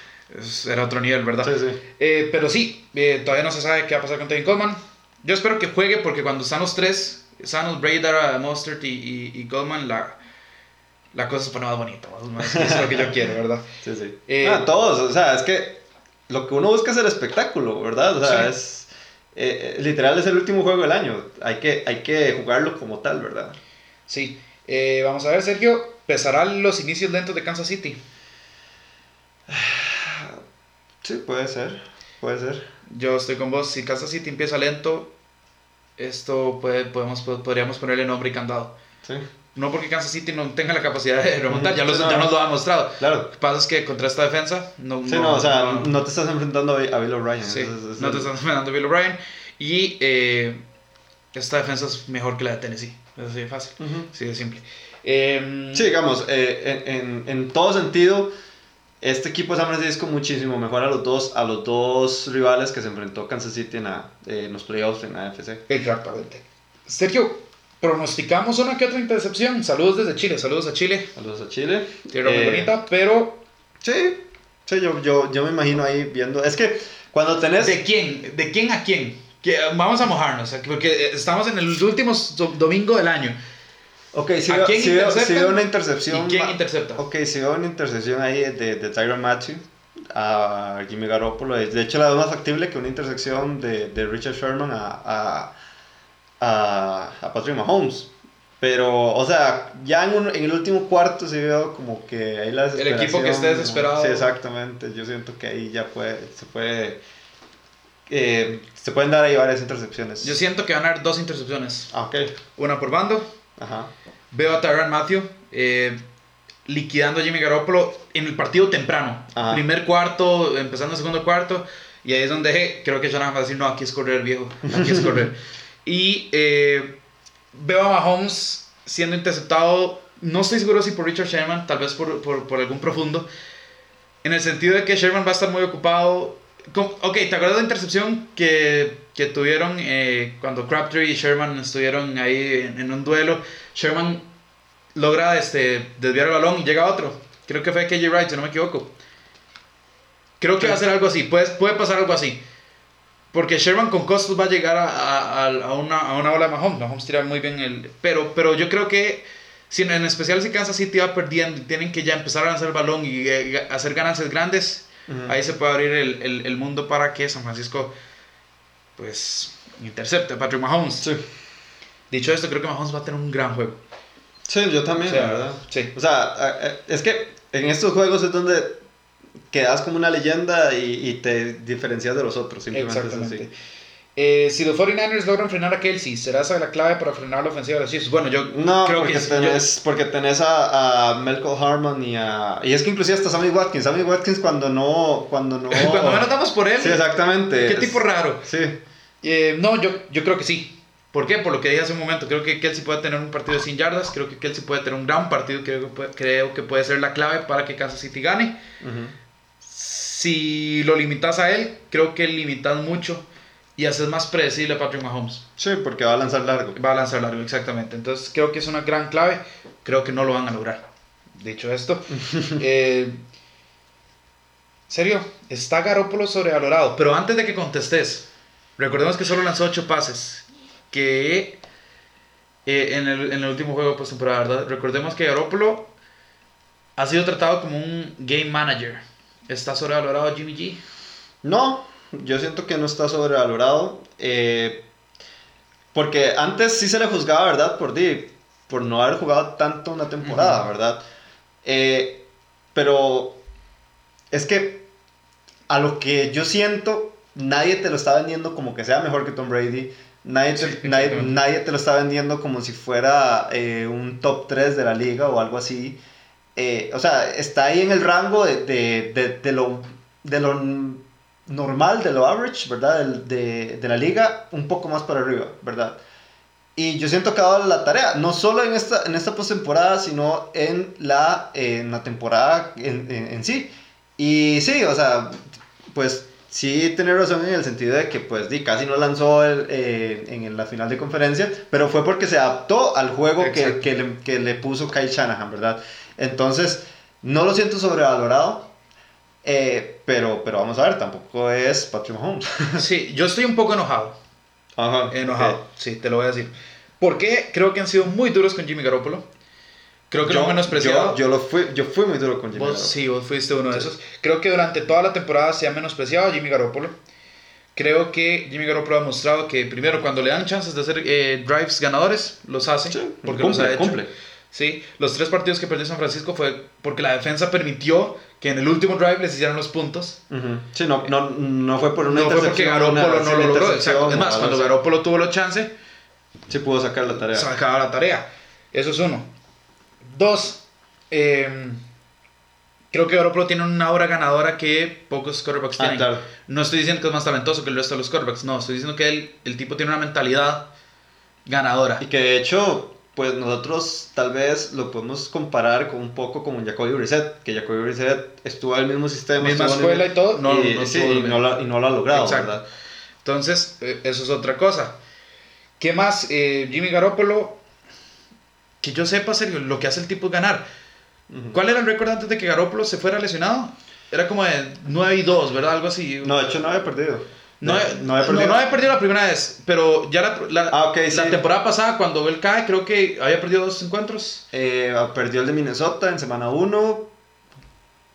era otro nivel, ¿verdad? Sí, sí. Eh, pero sí, eh, todavía no se sabe qué va a pasar con Tevin Coleman. Yo espero que juegue porque cuando están los tres, sanos, Bradar, Mostert y, y, y Coleman, la, la cosa se pone más bonita. Más, es lo que yo quiero, ¿verdad? Sí, sí. Eh, Ah, todos, o sea, es que lo que uno busca es el espectáculo, ¿verdad? O sea, Sí. es. eh, eh, literal es el último juego del año. Hay que, hay que jugarlo como tal, ¿verdad? Sí. Eh, vamos a ver, Sergio, ¿pesarán los inicios lentos de Kansas City? Sí, puede ser. Puede ser. Yo estoy con vos. Si Kansas City empieza lento, esto puede, podemos, podríamos ponerle nombre y candado. Sí, No porque Kansas City no tenga la capacidad de remontar, ya, los- sí, no. ya nos lo ha demostrado. claro. Lo que pasa es que contra esta defensa no, Sí, no, o sea, no, te estás enfrentando a, Bill O'Brien. sí, es- es no te estás enfrentando a Bill O'Brien. Y eh, esta defensa es mejor que la de Tennessee. Es así de fácil. Ujú. Así de simple. Em, Sí, digamos, eh, en, en, en todo sentido, este equipo de San Francisco muchísimo mejor a los dos, a los dos rivales que se enfrentó Kansas City en, la- eh, en los playoffs en la AFC. Exactamente. Sergio, pronosticamos una que otra intercepción. Saludos desde Chile, saludos a Chile. Saludos a Chile. Tierra muy Eh, bonita, pero Sí, sí yo, yo, yo me imagino ahí viendo. Es que cuando tenés. ¿de quién? ¿De quién a quién? Que, vamos a mojarnos, porque estamos en el último do- domingo del año. Ok, si ¿A veo, quién si veo, interceptan? si veo una intercepción. ¿Y quién intercepta? Ok, si veo una intercepción ahí de, de Tyron Matthew a Jimmy Garoppolo. De hecho, la veo más factible que una intercepción de, de Richard Sherman a, a, a, a Patrick Mahomes. Pero, o sea, ya en, un- en el último cuarto sí veo como que ahí la El equipo que esté desesperado. Sí, exactamente. Yo siento que ahí ya puede, se puede. eh, se pueden dar ahí varias intercepciones. Yo siento que van a haber dos intercepciones. Ah, ok. Una por bando. Ajá. Veo a Tyrann Matthew eh, liquidando a Jimmy Garoppolo en el partido temprano. Ajá. Primer cuarto, empezando el segundo cuarto. Y ahí es donde eh, creo que Jonathan va a decir, no, aquí es correr, viejo. Aquí es correr. y eh, veo a Mahomes siendo interceptado, no estoy seguro si por Richard Sherman, tal vez por, por, por algún profundo. en el sentido de que Sherman va a estar muy ocupado. Ok, ¿te acuerdas de la intercepción que, que tuvieron eh, cuando Crabtree y Sherman estuvieron ahí en, un duelo? Sherman logra este, desviar el balón y llega otro. Creo que fue KJ Wright, si no me equivoco. Creo que va a ser algo así, puede, puede pasar algo así. Porque Sherman con costos va a llegar a, a- a- una, a una ola de Mahomes. Mahomes tira muy bien el... Pero, pero yo creo que, si en, especial si Kansas City va perdiendo tienen que ya empezar a lanzar balón y eh, hacer ganancias grandes, Ahí se puede abrir el, el- el mundo para que San Francisco, pues, intercepte a Patrick Mahomes. Sí. Dicho esto, creo que Mahomes va a tener un gran juego. Sí, yo también, O sea, la verdad. sí. O sea, es que en estos juegos es donde quedas como una leyenda y, y te diferencias de los otros. Simplemente es así. Eh, si los 49ers logran frenar a Kelsey, ¿será esa la clave para frenar la ofensiva de los Chiefs? Bueno, yo No, creo porque, que tenés, porque tenés a, a Malcolm Harmon y a... Y es que inclusive hasta Sammy Watkins. Sammy Watkins cuando no... Cuando no... cuando menos damos por él, Sí, exactamente. qué Es- tipo raro. Sí. Eh, no, yo, yo creo que sí. ¿Por qué? Por lo que dije hace un momento. Creo que Kelsey puede tener un partido de 100 yardas. Creo que Kelsey puede tener un gran partido. Creo que puede, creo que puede ser la clave para que Kansas City gane. Si lo limitas a él, creo que limitas mucho y haces más predecible a Patrick Mahomes. Sí, porque va a lanzar largo. Va a lanzar largo, exactamente. Entonces creo que es una gran clave. Creo que no lo van a lograr. Dicho esto, eh, serio, está Garópolo sobrevalorado. Pero antes de que contestes, recordemos que solo lanzó 8 pases. Que eh, en, el, en el último juego de postemporada, ¿verdad? Recordemos que Garópolo ha sido tratado como un game manager. ¿Está sobrevalorado Jimmy G? No, yo siento que no está sobrevalorado. eh, porque antes sí se le juzgaba, ¿verdad? Por, di- por no haber jugado tanto una temporada. ¿verdad? Eh, pero es que a lo que yo siento, nadie te lo está vendiendo como que sea mejor que Tom Brady. Nadie te, Sí, nadie, nadie te lo está vendiendo como si fuera eh, un top 3 de la liga o algo así. Eh, o sea, está ahí en el rango de, de, de, de lo, de lo normal, de lo average, ¿verdad? Del- De, de la liga, un poco más para arriba, ¿verdad? Y yo siento que ha dado la tarea, no solo en esta, en esta postemporada, sino en la, en la temporada en, en, en sí. Y sí, o sea, pues sí tiene razón en el sentido de que pues di, casi no lanzó el, eh, en la final de conferencia, pero fue porque se adaptó al juego que, que, le, que le puso Kyle Shanahan, ¿verdad? Entonces, no lo siento sobrevalorado, eh, pero, pero vamos a ver, tampoco es Patrick Mahomes. Sí, yo estoy un poco enojado. Ajá, Enojado, sí, te lo voy a decir. ¿Por qué? Creo que han sido muy duros con Jimmy Garoppolo. Creo que lo yo, menospreciado. yo, yo lo fui, yo fui muy duro con Jimmy Vos, Garoppolo. sí, vos fuiste uno de Sí. esos. Creo que durante toda la temporada se ha menospreciado a Jimmy Garoppolo. Creo que Jimmy Garoppolo ha mostrado que primero cuando le dan chances de hacer eh, drives ganadores, los hace. Sí, porque cumple, los ha hecho. cumple. Sí, los tres partidos que perdió San Francisco fue porque la defensa permitió que en el último drive les hicieran los puntos. Ujú. Sí, no, no, no fue por una No fue porque Garoppolo no lo logró. Es más, cuando. Garoppolo tuvo la chance, Sí pudo sacar la tarea. sacaba la tarea. Eso es uno. Dos, eh, creo que Garoppolo tiene una aura ganadora que pocos quarterbacks Ah, tienen. claro. No estoy diciendo que es más talentoso que el resto de los quarterbacks, no, estoy diciendo que él, el tipo tiene una mentalidad ganadora. Y que de hecho, pues nosotros tal vez lo podemos comparar con un poco con Jacoby Brissett, que Jacoby Brissett estuvo en el mismo sistema. Misma el- escuela y todo, no, y, no sí, estuvo y bien. no, lo, y no lo ha logrado, Exacto. ¿verdad? Entonces, eh, eso es otra cosa. ¿Qué más? Eh, Jimmy Garoppolo, que yo sepa, serio, lo que hace el tipo es ganar. ¿Cuál era el récord antes de que Garoppolo se fuera lesionado? Era como de 9 y 2, ¿verdad? Algo así. No, de hecho no había perdido. No, De- no, no había perdido. no había perdido la primera vez, pero ya la, la, Ah, ok, la sí. temporada pasada, cuando él cae, creo que había perdido dos encuentros. Eh, perdió el de Minnesota en semana 1.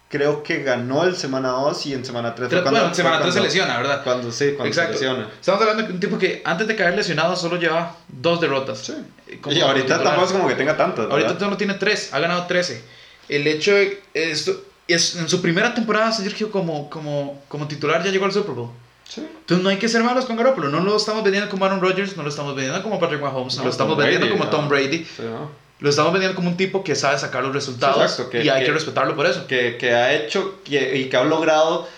Creo que ganó el semana 2 y en semana 3 Tres- bueno, en semana 3 se lesiona, ¿verdad? Cuando sí, cuando Exacto. se lesiona. Estamos hablando de un tipo que antes de caer lesionado solo lleva dos derrotas. Sí. Eh, como Y ahorita tampoco es como que tenga tantas, ¿verdad? Ahorita solo tiene tres, ha ganado 13. El hecho de esto es en su primera temporada Sergio como, como, como titular ya llegó al Super Bowl. Sí. Entonces no hay que ser malos con Garoppolo. No lo estamos vendiendo como Aaron Rodgers, no lo estamos vendiendo como Patrick Mahomes, no, lo estamos Tom vendiendo Brady, como no. Tom Brady. Sí, ¿no? Lo estamos vendiendo como un tipo que sabe sacar los resultados Sí, exacto, que- y hay que, que- respetarlo por eso. que, que ha hecho y que ha logrado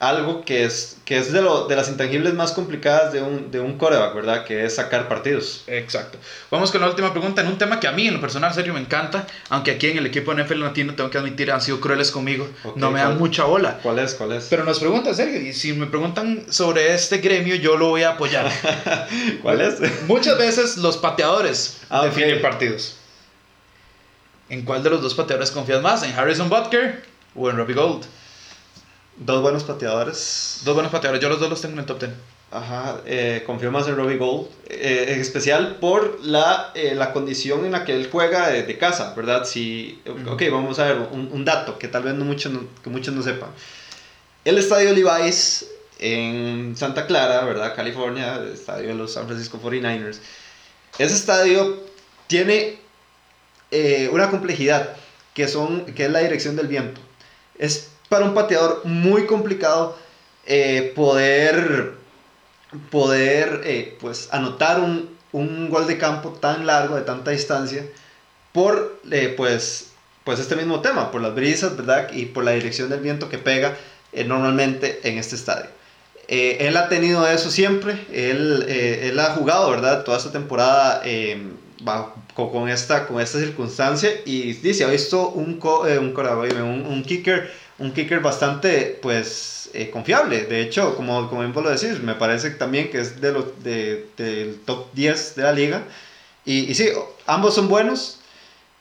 algo que es, que es de, lo, de las intangibles más complicadas de un, de un coreback, ¿verdad? Que es sacar partidos. Exacto. Vamos con la última pregunta en un tema que a mí en lo personal serio me encanta, aunque aquí en el equipo de NFL Latino tengo que admitir han sido crueles conmigo, no me dan mucha bola. ¿Cuál es? ¿Cuál es? Pero nos pregunta Sergio, y si me preguntan sobre este gremio, yo lo voy a apoyar. ¿Cuál es? Muchas veces los pateadores Ah, definen partidos. ¿En cuál de los dos pateadores confías más? ¿En Harrison Butker o en Robbie Gold? Dos buenos pateadores. Dos buenos pateadores, yo los dos los tengo en el top 10. Ajá, eh, confío más en Robbie Gold, eh, en especial por la, eh, la condición en la que él juega de, de casa, ¿verdad? Si, ok, vamos a ver un, un dato que tal vez no muchos no, que muchos no sepan. El estadio Levi's en Santa Clara, ¿verdad? California, el estadio de los San Francisco 49ers. Ese estadio tiene eh, una complejidad que, son, que es la dirección del viento. Es para un pateador muy complicado eh, poder, poder eh, pues, anotar un, un gol de campo tan largo, de tanta distancia, por eh, pues, pues este mismo tema, por las brisas, ¿verdad? Y por la dirección del viento que pega eh, normalmente en este estadio. Eh, él ha tenido eso siempre, él, eh, él ha jugado, ¿verdad? Toda esta temporada bajo- con, esta, con esta circunstancia y dice, ha visto un, co- un, un, un kicker, un kicker bastante, pues, eh, confiable. De hecho, como, como bien vos lo decís, me parece también que es de lo, de, del top 10 de la liga. Y, y sí, ambos son buenos.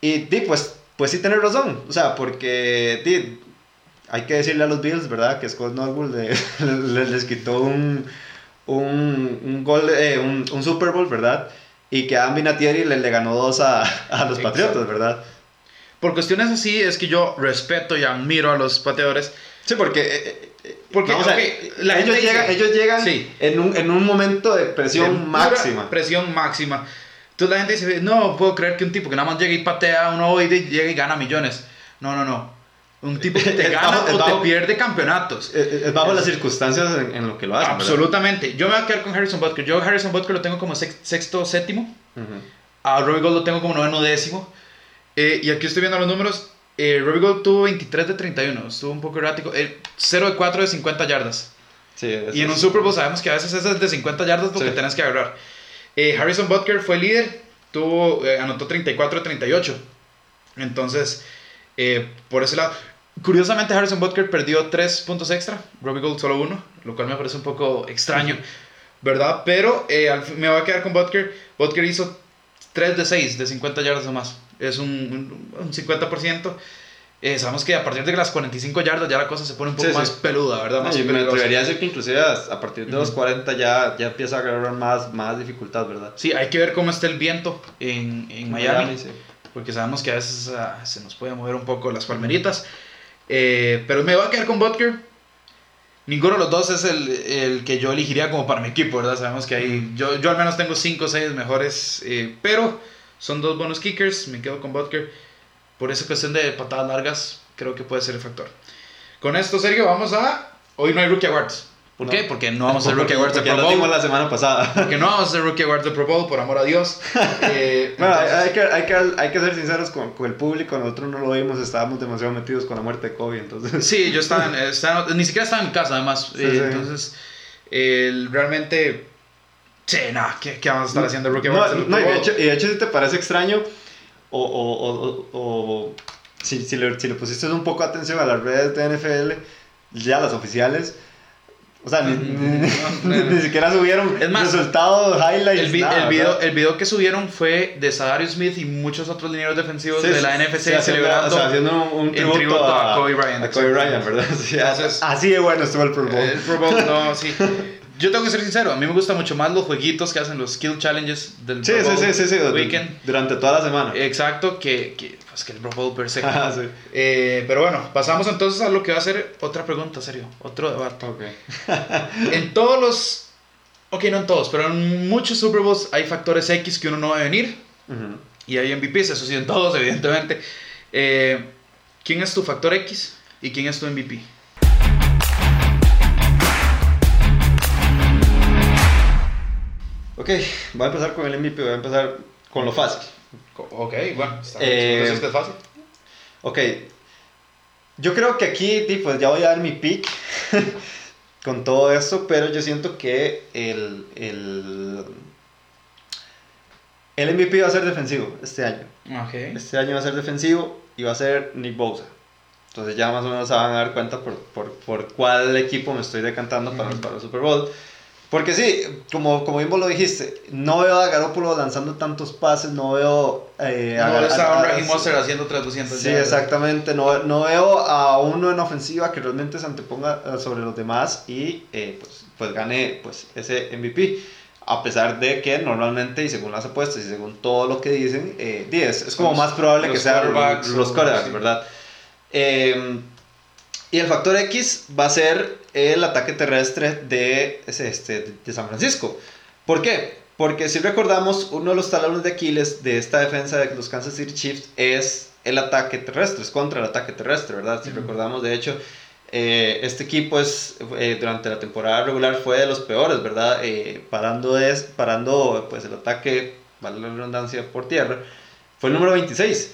Y di, pues, pues sí, tener razón. O sea, porque di, hay que decirle a los Bills, ¿verdad? Que Scott Norwood le- le- les quitó un, un, un gol, eh, un, un Super Bowl, ¿verdad? Y que a Vinatieri le, le ganó dos a, a los Exacto. Patriotas, ¿verdad? Por cuestiones así es que yo respeto y admiro a los pateadores. Sí, porque... eh, eh, Porque, vamos a ok, ver, la ellos, dice- ellos llegan Sí. en, un, en un momento de presión máxima. Presión máxima. Entonces la gente dice, no puedo creer que un tipo que nada más llega y patea un ovoide llega y gana millones. No, no, no. Un tipo que te Es gana bajo- es o bajo- te pierde campeonatos. Eh, eh, bajo las circunstancias en, en lo que lo hacen. ¿verdad? Absolutamente. Yo me voy a quedar con Harrison Butker. Yo Harrison Butker lo tengo como sex- sexto, séptimo. Ujú. A Robbie Gold lo tengo como noveno, décimo. Eh, y aquí estoy viendo los números. Eh, Robbie Gold tuvo 23 de 31. Estuvo un poco errático. Eh, 0 de 4 de 50 yardas. Sí, Y en un Super Bowl sabemos que a veces es de 50 yardas lo Sí. que tenés que agarrar. Eh, Harrison Butker fue líder, tuvo, eh, anotó 34 de 38. Entonces, eh, por ese lado. Curiosamente, Harrison Butker perdió 3 puntos extra, Robbie Gold solo uno, lo cual me parece un poco extraño, ¿verdad? Pero eh, me voy a quedar con Butker. Butker hizo 3 de 6 de 50 yardas o más. Es un, un, un 50%. Eh, sabemos que a partir de las 45 yardas ya la cosa se pone un poco Sí, sí. más peluda, ¿verdad? Más No, me atrevería a decir que inclusive a partir de los Ujú. 40 ya, ya empieza a agarrar más, más dificultad, ¿verdad? Sí, hay que ver cómo está el viento en, en Miami, sí. porque sabemos que a veces ah, se nos puede mover un poco las palmeritas. Eh, pero me voy a quedar con Butker. Ninguno de los dos es el, el que yo elegiría como para mi equipo, ¿verdad? Sabemos que hay, yo, yo al menos tengo 5 o 6 mejores, eh, pero son dos buenos kickers, me quedo con Butker. Por esa cuestión de patadas largas, creo que puede ser el factor. Con esto, Sergio, vamos a... Hoy no hay Rookie Awards. ¿Por No. qué? Porque no vamos a hacer Rookie Awards de Pro lo dimos Bowl. la semana pasada. Porque no vamos a hacer Rookie Awards de Pro Bowl, por amor a Dios. Eh, Bueno, hay, entonces- hay que, hay, que, hay que ser sinceros con, con el público. Nosotros no lo vimos, estábamos demasiado metidos con la muerte de Kobe. Entonces, Sí, yo estaba, en- estaba- ni siquiera estaba en casa, además. Sí, Eh, sí. Entonces, el- realmente, sí, no, ¿qué, qué vamos a estar haciendo Rookie Awards? no, y, Pro de Bowl? hecho, y de hecho, si te parece extraño, o, o, o, o- o si, si, le, si le pusiste un poco de atención a las redes de NFL, ya las oficiales. O sea, ni, ni- ni- ni siquiera subieron Es más, resultados, highlights. el, vi- nada, el, video, el video que subieron fue de Sadarius Smith y muchos otros lineros defensivos Sí, de la sí, NFC sí, haciendo- celebrando. o sea, haciendo un, un en tributo, tributo a a, Kobe Bryant, a Kobe Bryant. ¿verdad? Sí, Entonces- así de bueno estuvo el Pro Bowl. El Pro Bowl, no, sí. Yo tengo que ser sincero, a mí me gustan mucho más los jueguitos que hacen los skill challenges del sí, Pro sí, Bowl sí, sí, sí, du- weekend. durante toda la semana. Exacto, que, que, pues, que el Bowl per se. Ah, sí. Eh, pero bueno, pasamos entonces a lo que va a ser otra pregunta, serio, otro debate. Ok. En todos los, ok, no en todos, pero en muchos Super Bowls hay factores X que uno no va a venir Ujú. y hay MVPs, eso sí, en todos, evidentemente. Eh, ¿Quién es tu factor X y quién es tu MVP? Ok, voy a empezar con el MVP, voy a empezar con lo fácil. Ok, bueno, está Eh, entonces es fácil. Ok, yo creo que aquí, tipo, ya voy a dar mi pick, con todo esto, pero yo siento que el, el, el MVP va a ser defensivo este año. Okay. Este año va a ser defensivo y va a ser Nick Bosa. Entonces ya más o menos se van a dar cuenta por, por, por cuál equipo me estoy decantando para, para el Super Bowl. Porque sí, como, como bien vos lo dijiste, no veo a Garoppolo lanzando tantos pases, no veo... Eh, No a, a Raheem Mostert haciendo 300 Sí, exactamente, no, no veo a uno en ofensiva que realmente se anteponga eh, sobre los demás y eh, pues, pues gane pues, ese MVP. A pesar de que normalmente, y según las apuestas y según todo lo que dicen, eh, es, es como Los- más probable que los sean los o- quarterbacks, sí. ¿verdad? Eh, y el factor X va a ser el ataque terrestre de, este, de San Francisco. ¿Por qué? Porque si recordamos, uno de los talones de Aquiles de esta defensa de los Kansas City Chiefs es el ataque terrestre, es contra el ataque terrestre, ¿verdad? Si Ujú. recordamos, de hecho, eh, este equipo es, eh, durante la temporada regular fue de los peores, ¿verdad? Eh, parando, es, parando pues, el ataque, vale la redundancia, por tierra, fue el número 26.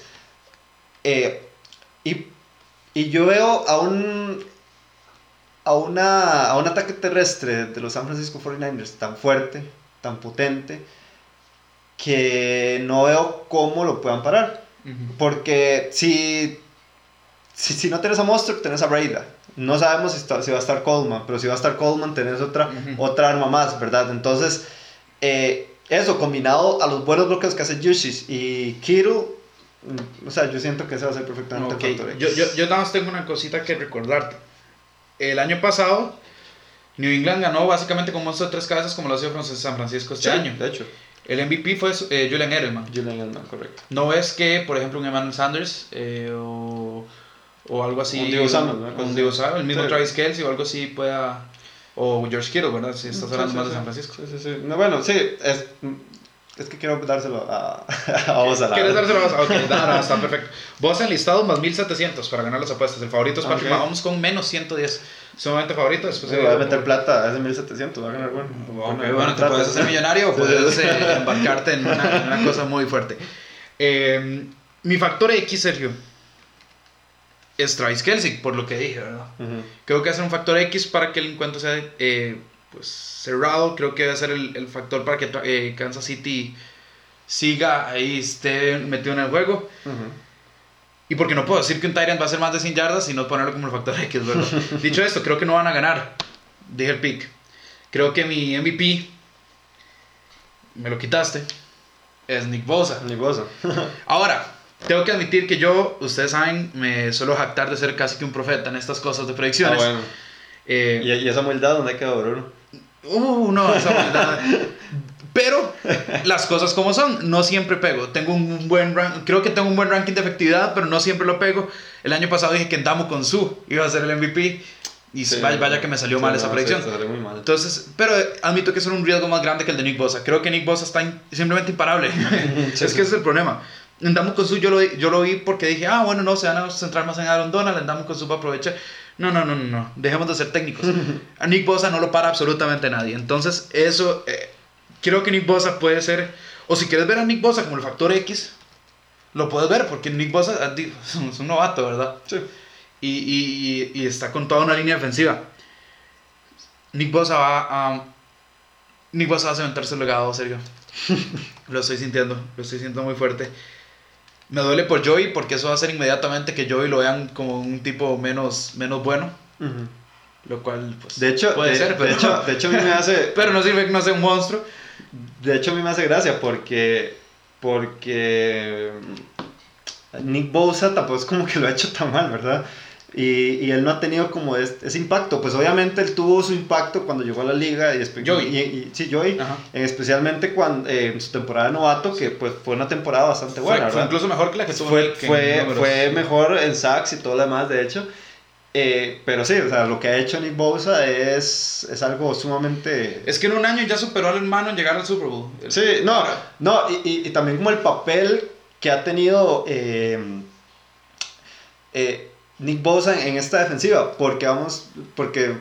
Eh, y, y yo veo a un, a, una, a un ataque terrestre de los San Francisco 49ers tan fuerte, tan potente, que no veo cómo lo puedan parar. Ujú. Porque si, si, si no tienes a Monster, tenés a Breda. No sabemos si, está- si va a estar Coleman, pero si va a estar Coleman, tenés otra, Ujú. otra arma más, ¿verdad? Entonces, eh, eso combinado a los buenos bloqueos que hace Yushis y Kittle, mm, o sea, yo siento que ese va a ser perfectamente Ok, el factor X. Yo, yo, yo nada más tengo una cosita que recordarte. El año pasado, New England ganó básicamente con monstruo de tres cabezas como lo hizo San Francisco este Sí, año. De hecho, El MVP fue eh, Julian Edelman. Julian Edelman, correcto. ¿No ves que, por ejemplo, un Emmanuel Sanders eh, o, o algo así... Un Divo Samuel, un así. Divo Samuel, el mismo Sí. Travis Kelce o algo así pueda... O George Kittle, ¿verdad? Si estás hablando sí, más de San Francisco. Sí, sí, sí. No, bueno, sí, es, es que quiero dárselo a, a vos a la ¿Quieres dárselo más? Ok, no, no, está perfecto. Vos enlistado más 1700 para ganar las apuestas. El favorito es Patrick Ok. Mahomes con menos 110. Sumamente favorito. Después se voy a meter plata a ese 1700, va a ganar bueno. Ok, bueno, te plata. puedes hacer millonario o puedes eh, embarcarte en una, en una cosa muy fuerte. Eh, mi factor X, Sergio, es Travis Kelsey, por lo que dije, ¿verdad? Ujú. Creo que va a ser un factor X para que el encuentro sea eh, pues, cerrado. Creo que va a ser el, el factor para que eh, Kansas City siga ahí, esté metido en el juego. Y porque no puedo decir que un Tyrant va a hacer más de 100 yardas y no ponerlo como el factor X, ¿verdad? Dicho esto, creo que no van a ganar. Dije el pick. Creo que mi MVP, me lo quitaste, es Nick Bosa. Ni cosa. Ahora, tengo que admitir que yo, ustedes saben, me suelo jactar de ser casi que un profeta en estas cosas de Ah, predicciones. bueno. Eh, ¿Y, y esa humildad dónde quedó, Bruno? Uh, no, esa maldad. Pero las cosas como son, no siempre pego. Tengo un buen ran- creo que tengo un buen ranking de efectividad, pero no siempre lo pego. El año pasado dije que Ndamo con su iba a ser el MVP y Sí. vaya, vaya que me salió Sí, mal no, esa sí, predicción. te salió muy mal. Entonces, pero admito que es un riesgo más grande que el de Nick Bosa. Creo que Nick Bosa está in- simplemente imparable. Sí, es que sí. ese es el problema. Ndamo con su yo lo, yo lo vi porque dije, ah, bueno, no, se van a centrar más en Aaron Donald, Ndamo con su va a aprovechar. No, no, no, no, no, dejemos de ser técnicos. A Nick Bosa no lo para absolutamente nadie. Entonces, eso, eh, creo que Nick Bosa puede ser, o si quieres ver a Nick Bosa como el factor X, lo puedes ver porque Nick Bosa ah, es un, novato, ¿verdad? Sí. Y, y- y- está con toda una línea defensiva. Nick Bosa va a. Nick Bosa va a cementarse el legado, serio. lo estoy sintiendo, lo estoy sintiendo muy fuerte. Me duele por Joey porque eso va a hacer inmediatamente que Joey lo vean como un tipo menos, menos bueno. Ujú. Lo cual, pues. De hecho, puede de, ser, de pero, hecho, de hecho a mí me hace, pero no sirve que no sea un monstruo. de hecho a mí me hace gracia porque, porque Nick Bosa tampoco es como que lo ha hecho tan mal, ¿verdad? Y, y él no ha tenido como es- ese impacto. Pues obviamente él tuvo su impacto cuando llegó a la liga. Y, Joey. y- y- sí, Joey. Especialmente cuando, eh, en su temporada de novato, que pues fue una temporada bastante buena, fue incluso mejor que la que tuvo fue, mejor en sacks y todo lo demás, de hecho. Eh, pero sí, o sea, lo que ha hecho Nick Bosa es, es algo sumamente... Es que en un año ya superó al hermano en llegar al Super Bowl. Sí, no, no, y, también como el papel que ha tenido eh, eh, Nick Bosa en esta defensiva, porque vamos, porque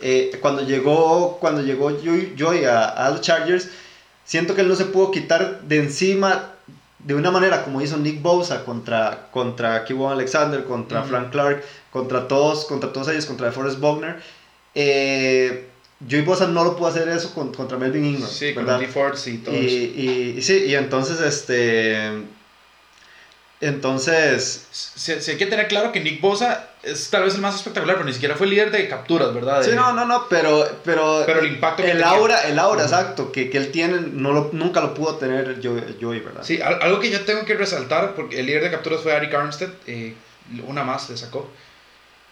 eh, cuando llegó, cuando llegó Joey a, a los Chargers, siento que él no se pudo quitar de encima de una manera como hizo Nick Bosa contra, contra Kevon Alexander, contra. Frank Clark, contra todos, contra todos ellos, contra DeForest Buckner. Eh, Joey Bosa no lo pudo hacer eso con, contra Melvin Ingram. Sí, con ¿verdad? Lee Fords y todo y, eso. y, y sí, y entonces, este. Entonces. Sí, sí hay que tener claro que Nick Bosa es tal vez el más espectacular, pero ni siquiera fue el líder de capturas, ¿verdad? De- Sí, no, no, no, pero. Pero, Pero el impacto que el tenía. aura, el aura, exacto, que, que él tiene, no lo, nunca lo pudo tener Joey, Joey, ¿verdad? Sí, al- algo que yo tengo que resaltar, porque el líder de capturas fue Eric Armstead, eh, una más le sacó.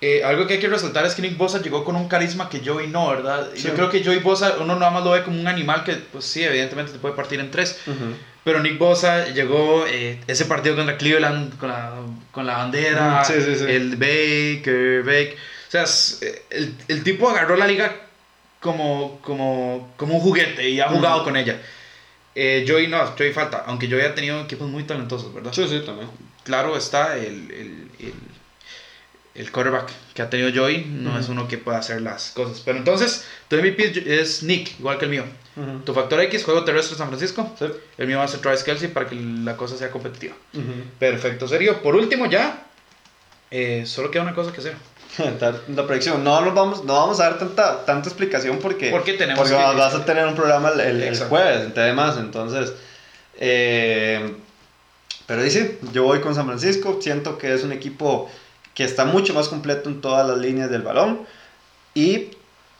Eh, algo que hay que resaltar es que Nick Bosa llegó con un carisma que Joey no, ¿verdad? Sí. Yo creo que Joey Bosa, uno nada más lo ve como un animal que, pues sí, evidentemente te puede partir en tres. Ujú. Pero Nick Bosa llegó eh, ese partido contra Cleveland con la, con la bandera, sí, sí, el Baker, Bake. O sea, eh, el, el tipo agarró la liga como, como, como un juguete y ha jugado con ella. Eh, Joey no, Joey falta, aunque Joey ha tenido equipos muy talentosos, ¿verdad? Sí, sí, también. Claro está el, el, el, el quarterback que ha tenido Joey, no es uno que pueda hacer las cosas. Pero entonces, tu MVP es- Nick, igual que el mío. Tu factor X, juego terrestre San Francisco. Sí. El mío va a ser Travis Kelsey para que la cosa sea competitiva. Perfecto, serio. Por último, ya. eh, solo queda una cosa que hacer. La predicción. No nos vamos, no vamos a dar tanta, tanta explicación porque, Porque tenemos porque que- vas a tener un programa el, el- el jueves, además. Entonces, eh, pero dice, yo voy con San Francisco. Siento que es un equipo que está mucho más completo en todas las líneas del balón. Y,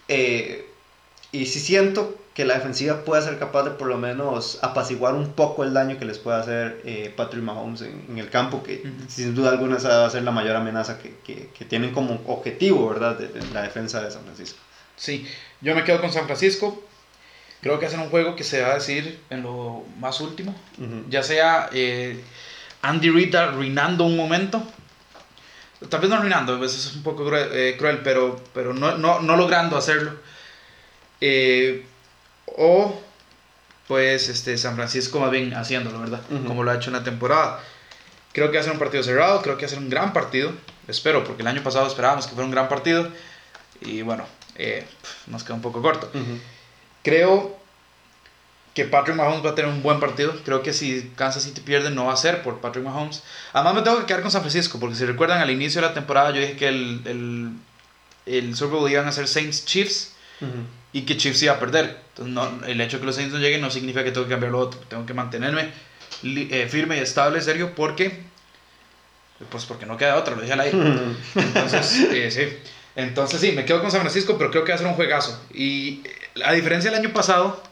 eh, y sí siento que la defensiva puede ser capaz de por lo menos apaciguar un poco el daño que les puede hacer eh, Patrick Mahomes en, en el campo, que sin duda alguna esa va a ser la mayor amenaza que, que, que tienen como objetivo, ¿verdad?, de, de la defensa de San Francisco. Sí, yo me quedo con San Francisco. Creo que hacen un juego que se va a decir en lo más último. Ya sea eh, Andy Reid arruinando un momento. Tal vez no arruinando, a veces es un poco cruel, eh, cruel, pero, pero no, no, no logrando hacerlo. Eh, o pues este, San Francisco más bien haciéndolo, ¿verdad? Como lo ha hecho en la temporada. Creo que va a ser un partido cerrado, creo que va a ser un gran partido. Espero, porque el año pasado esperábamos que fuera un gran partido. Y bueno, eh, nos queda un poco corto. Creo que Patrick Mahomes va a tener un buen partido. Creo que si Kansas City pierde, no va a ser por Patrick Mahomes. Además, me tengo que quedar con San Francisco, porque si recuerdan, al inicio de la temporada yo dije que el, el, el Super Bowl iban a ser Saints Chiefs y que Chiefs iba a perder. Entonces, no, el hecho de que los Saints no lleguen no significa que tengo que cambiar lo otro. Tengo que mantenerme eh, firme y estable, serio, porque. Pues porque no queda otra, lo dije al aire. Entonces, eh, sí. Entonces, sí, me quedo con San Francisco, pero creo que va a ser un juegazo. Y eh, a diferencia del año pasado,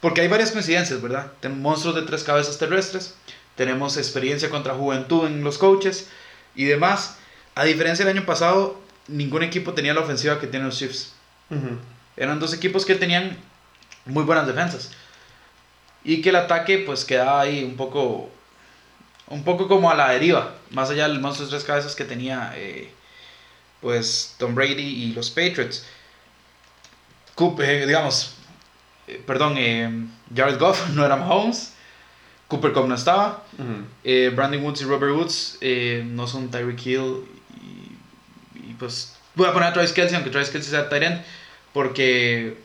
porque hay varias coincidencias, ¿verdad? Tenemos monstruos de tres cabezas terrestres, tenemos experiencia contra juventud en los coaches y demás. A diferencia del año pasado, ningún equipo tenía la ofensiva que tienen los Chiefs. Eran dos equipos que tenían muy buenas defensas. Y que el ataque pues quedaba ahí un poco un poco como a la deriva, más allá del monstruo de tres cabezas que tenía eh, pues Tom Brady y los Patriots. Eh, digamos, eh, perdón, eh, Jared Goff no era Mahomes, Cooper Cup no estaba, eh, Brandon Woods y Robert Woods no son Tyreek Hill y, y, pues voy a poner a Travis Kelsey, aunque Travis Kelsey sea end, porque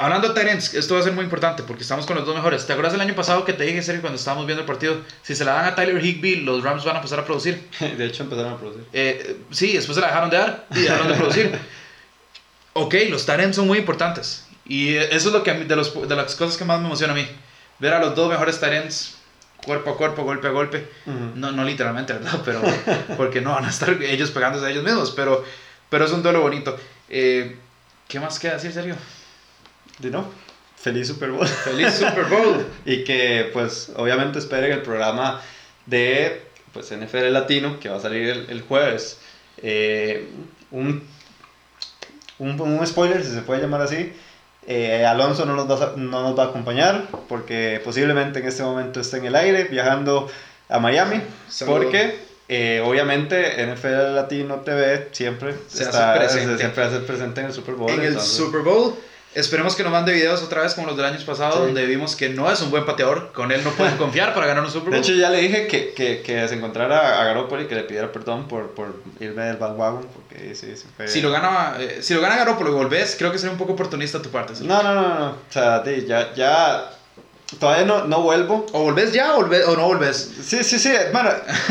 hablando de ends, esto va a ser muy importante porque estamos con los dos mejores. ¿Te acuerdas el año pasado que te dije, Sergio, cuando estábamos viendo el partido? Si se la dan a Tyler Higby, los Rams van a empezar a producir. De hecho, empezaron a producir. Eh, sí, después se la dejaron de dar y dejaron de producir. Ok, los ends son muy importantes. Y eso es lo que a mí- de, los, de las cosas que más me emociona a mí. Ver a los dos mejores ends cuerpo a cuerpo, golpe a golpe. No, no literalmente, ¿verdad? Pero porque no van a estar ellos pegándose a ellos mismos. Pero, pero es un duelo bonito. Eh, ¿Qué más queda decir, Sergio? ¿De no? Feliz Super Bowl. Feliz Super Bowl. y que pues obviamente esperen el programa de pues NFL Latino que va a salir el, el jueves. Eh, un, un, un spoiler, si se puede llamar así. Eh, Alonso no nos, va a, no nos va a acompañar porque posiblemente en este momento esté en el aire viajando a Miami. Porque eh, obviamente NFL Latino TV siempre, Se hace está, presente. se- siempre hace presente en el Super Bowl. en el Super Bowl. Esperemos que nos mande videos otra vez como los del año pasado, Sí. donde vimos que no es un buen pateador. Con él no pueden confiar para ganar un Super De Bowl. hecho, ya le dije que, que, que se encontrara a Garoppolo y que le pidiera perdón por, por irme del bandwagon, porque sí, sí fue... si, lo gana, eh, si lo gana Garoppolo y volvés, creo que sería un poco oportunista a tu parte. No, no, no, no, o sea, ya, ya, todavía no, no vuelvo. ¿O volvés ya o, volvés- o no volvés? Sí, sí, sí. Bueno,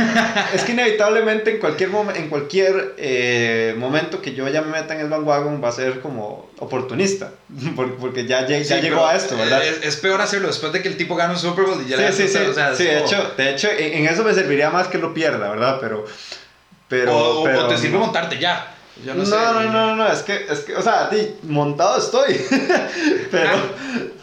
es que inevitablemente en cualquier, en cualquier eh, momento que yo ya me meta en el bandwagon va a ser como oportunista. Por- Porque ya, ya Sí, llegó a esto, ¿verdad? Es, es peor hacerlo después de que el tipo gana un Super Bowl y ya le Sí, sí, sí. o sea, Sí, de como- hecho, de hecho en, en eso me serviría más que lo pierda, ¿verdad? Pero. pero, o, o- pero o te sirve montarte ya. Yo no, no, sé. no, no, no, no, es que, es que, o sea, di, montado estoy. pero,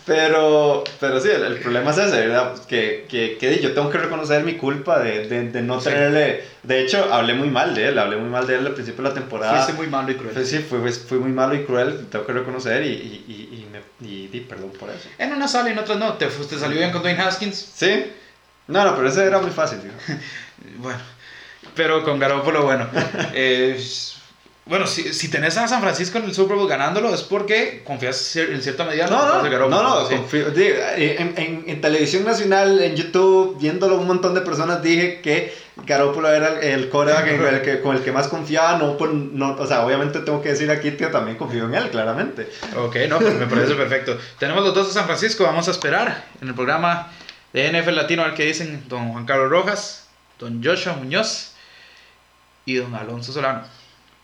pero, pero sí, el, el problema es ese, ¿verdad? Que, que, que di, yo tengo que reconocer mi culpa de, de, de no Sí. tenerle. De hecho, hablé muy mal de él, hablé muy mal de él al principio de la temporada. Fuiste muy malo y cruel. Pues sí, fui, muy malo y cruel, tengo que reconocer y, y, y, y me, y di perdón por eso. En una sale en otras no. Te, te salió bien con Dwayne Haskins. ¿Sí? No, no, pero ese era muy fácil, digo. Bueno, pero con Garoppolo, bueno. eh, bueno, si, si tenés a San Francisco en el Super Bowl ganándolo es porque confías en cierta medida No, no, no, no, sí. confío- di, en, en, en televisión nacional, en YouTube, viéndolo un montón de personas, dije que Garoppolo era el, el coreback en el que, con el que más confiaba, no, por- no, o sea, obviamente tengo que decir aquí que también confío en él, claramente. Ok, no, pues me parece perfecto. Tenemos los dos de San Francisco, vamos a esperar en el programa de NFL Latino a ver qué dicen don Juan Carlos Rojas, don Joshua Muñoz y don Alonso Solano.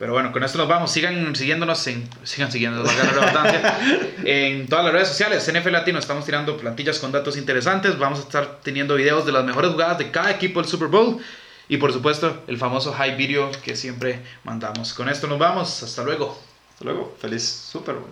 Pero bueno, con esto nos vamos. Sigan siguiéndonos en. Sigan siguiéndonos, en todas las redes sociales. NFL Latino estamos tirando plantillas con datos interesantes. Vamos a estar teniendo videos de las mejores jugadas de cada equipo del Super Bowl. Y por supuesto, el famoso high video que siempre mandamos. Con esto nos vamos. Hasta luego. Hasta luego, feliz Super Bowl.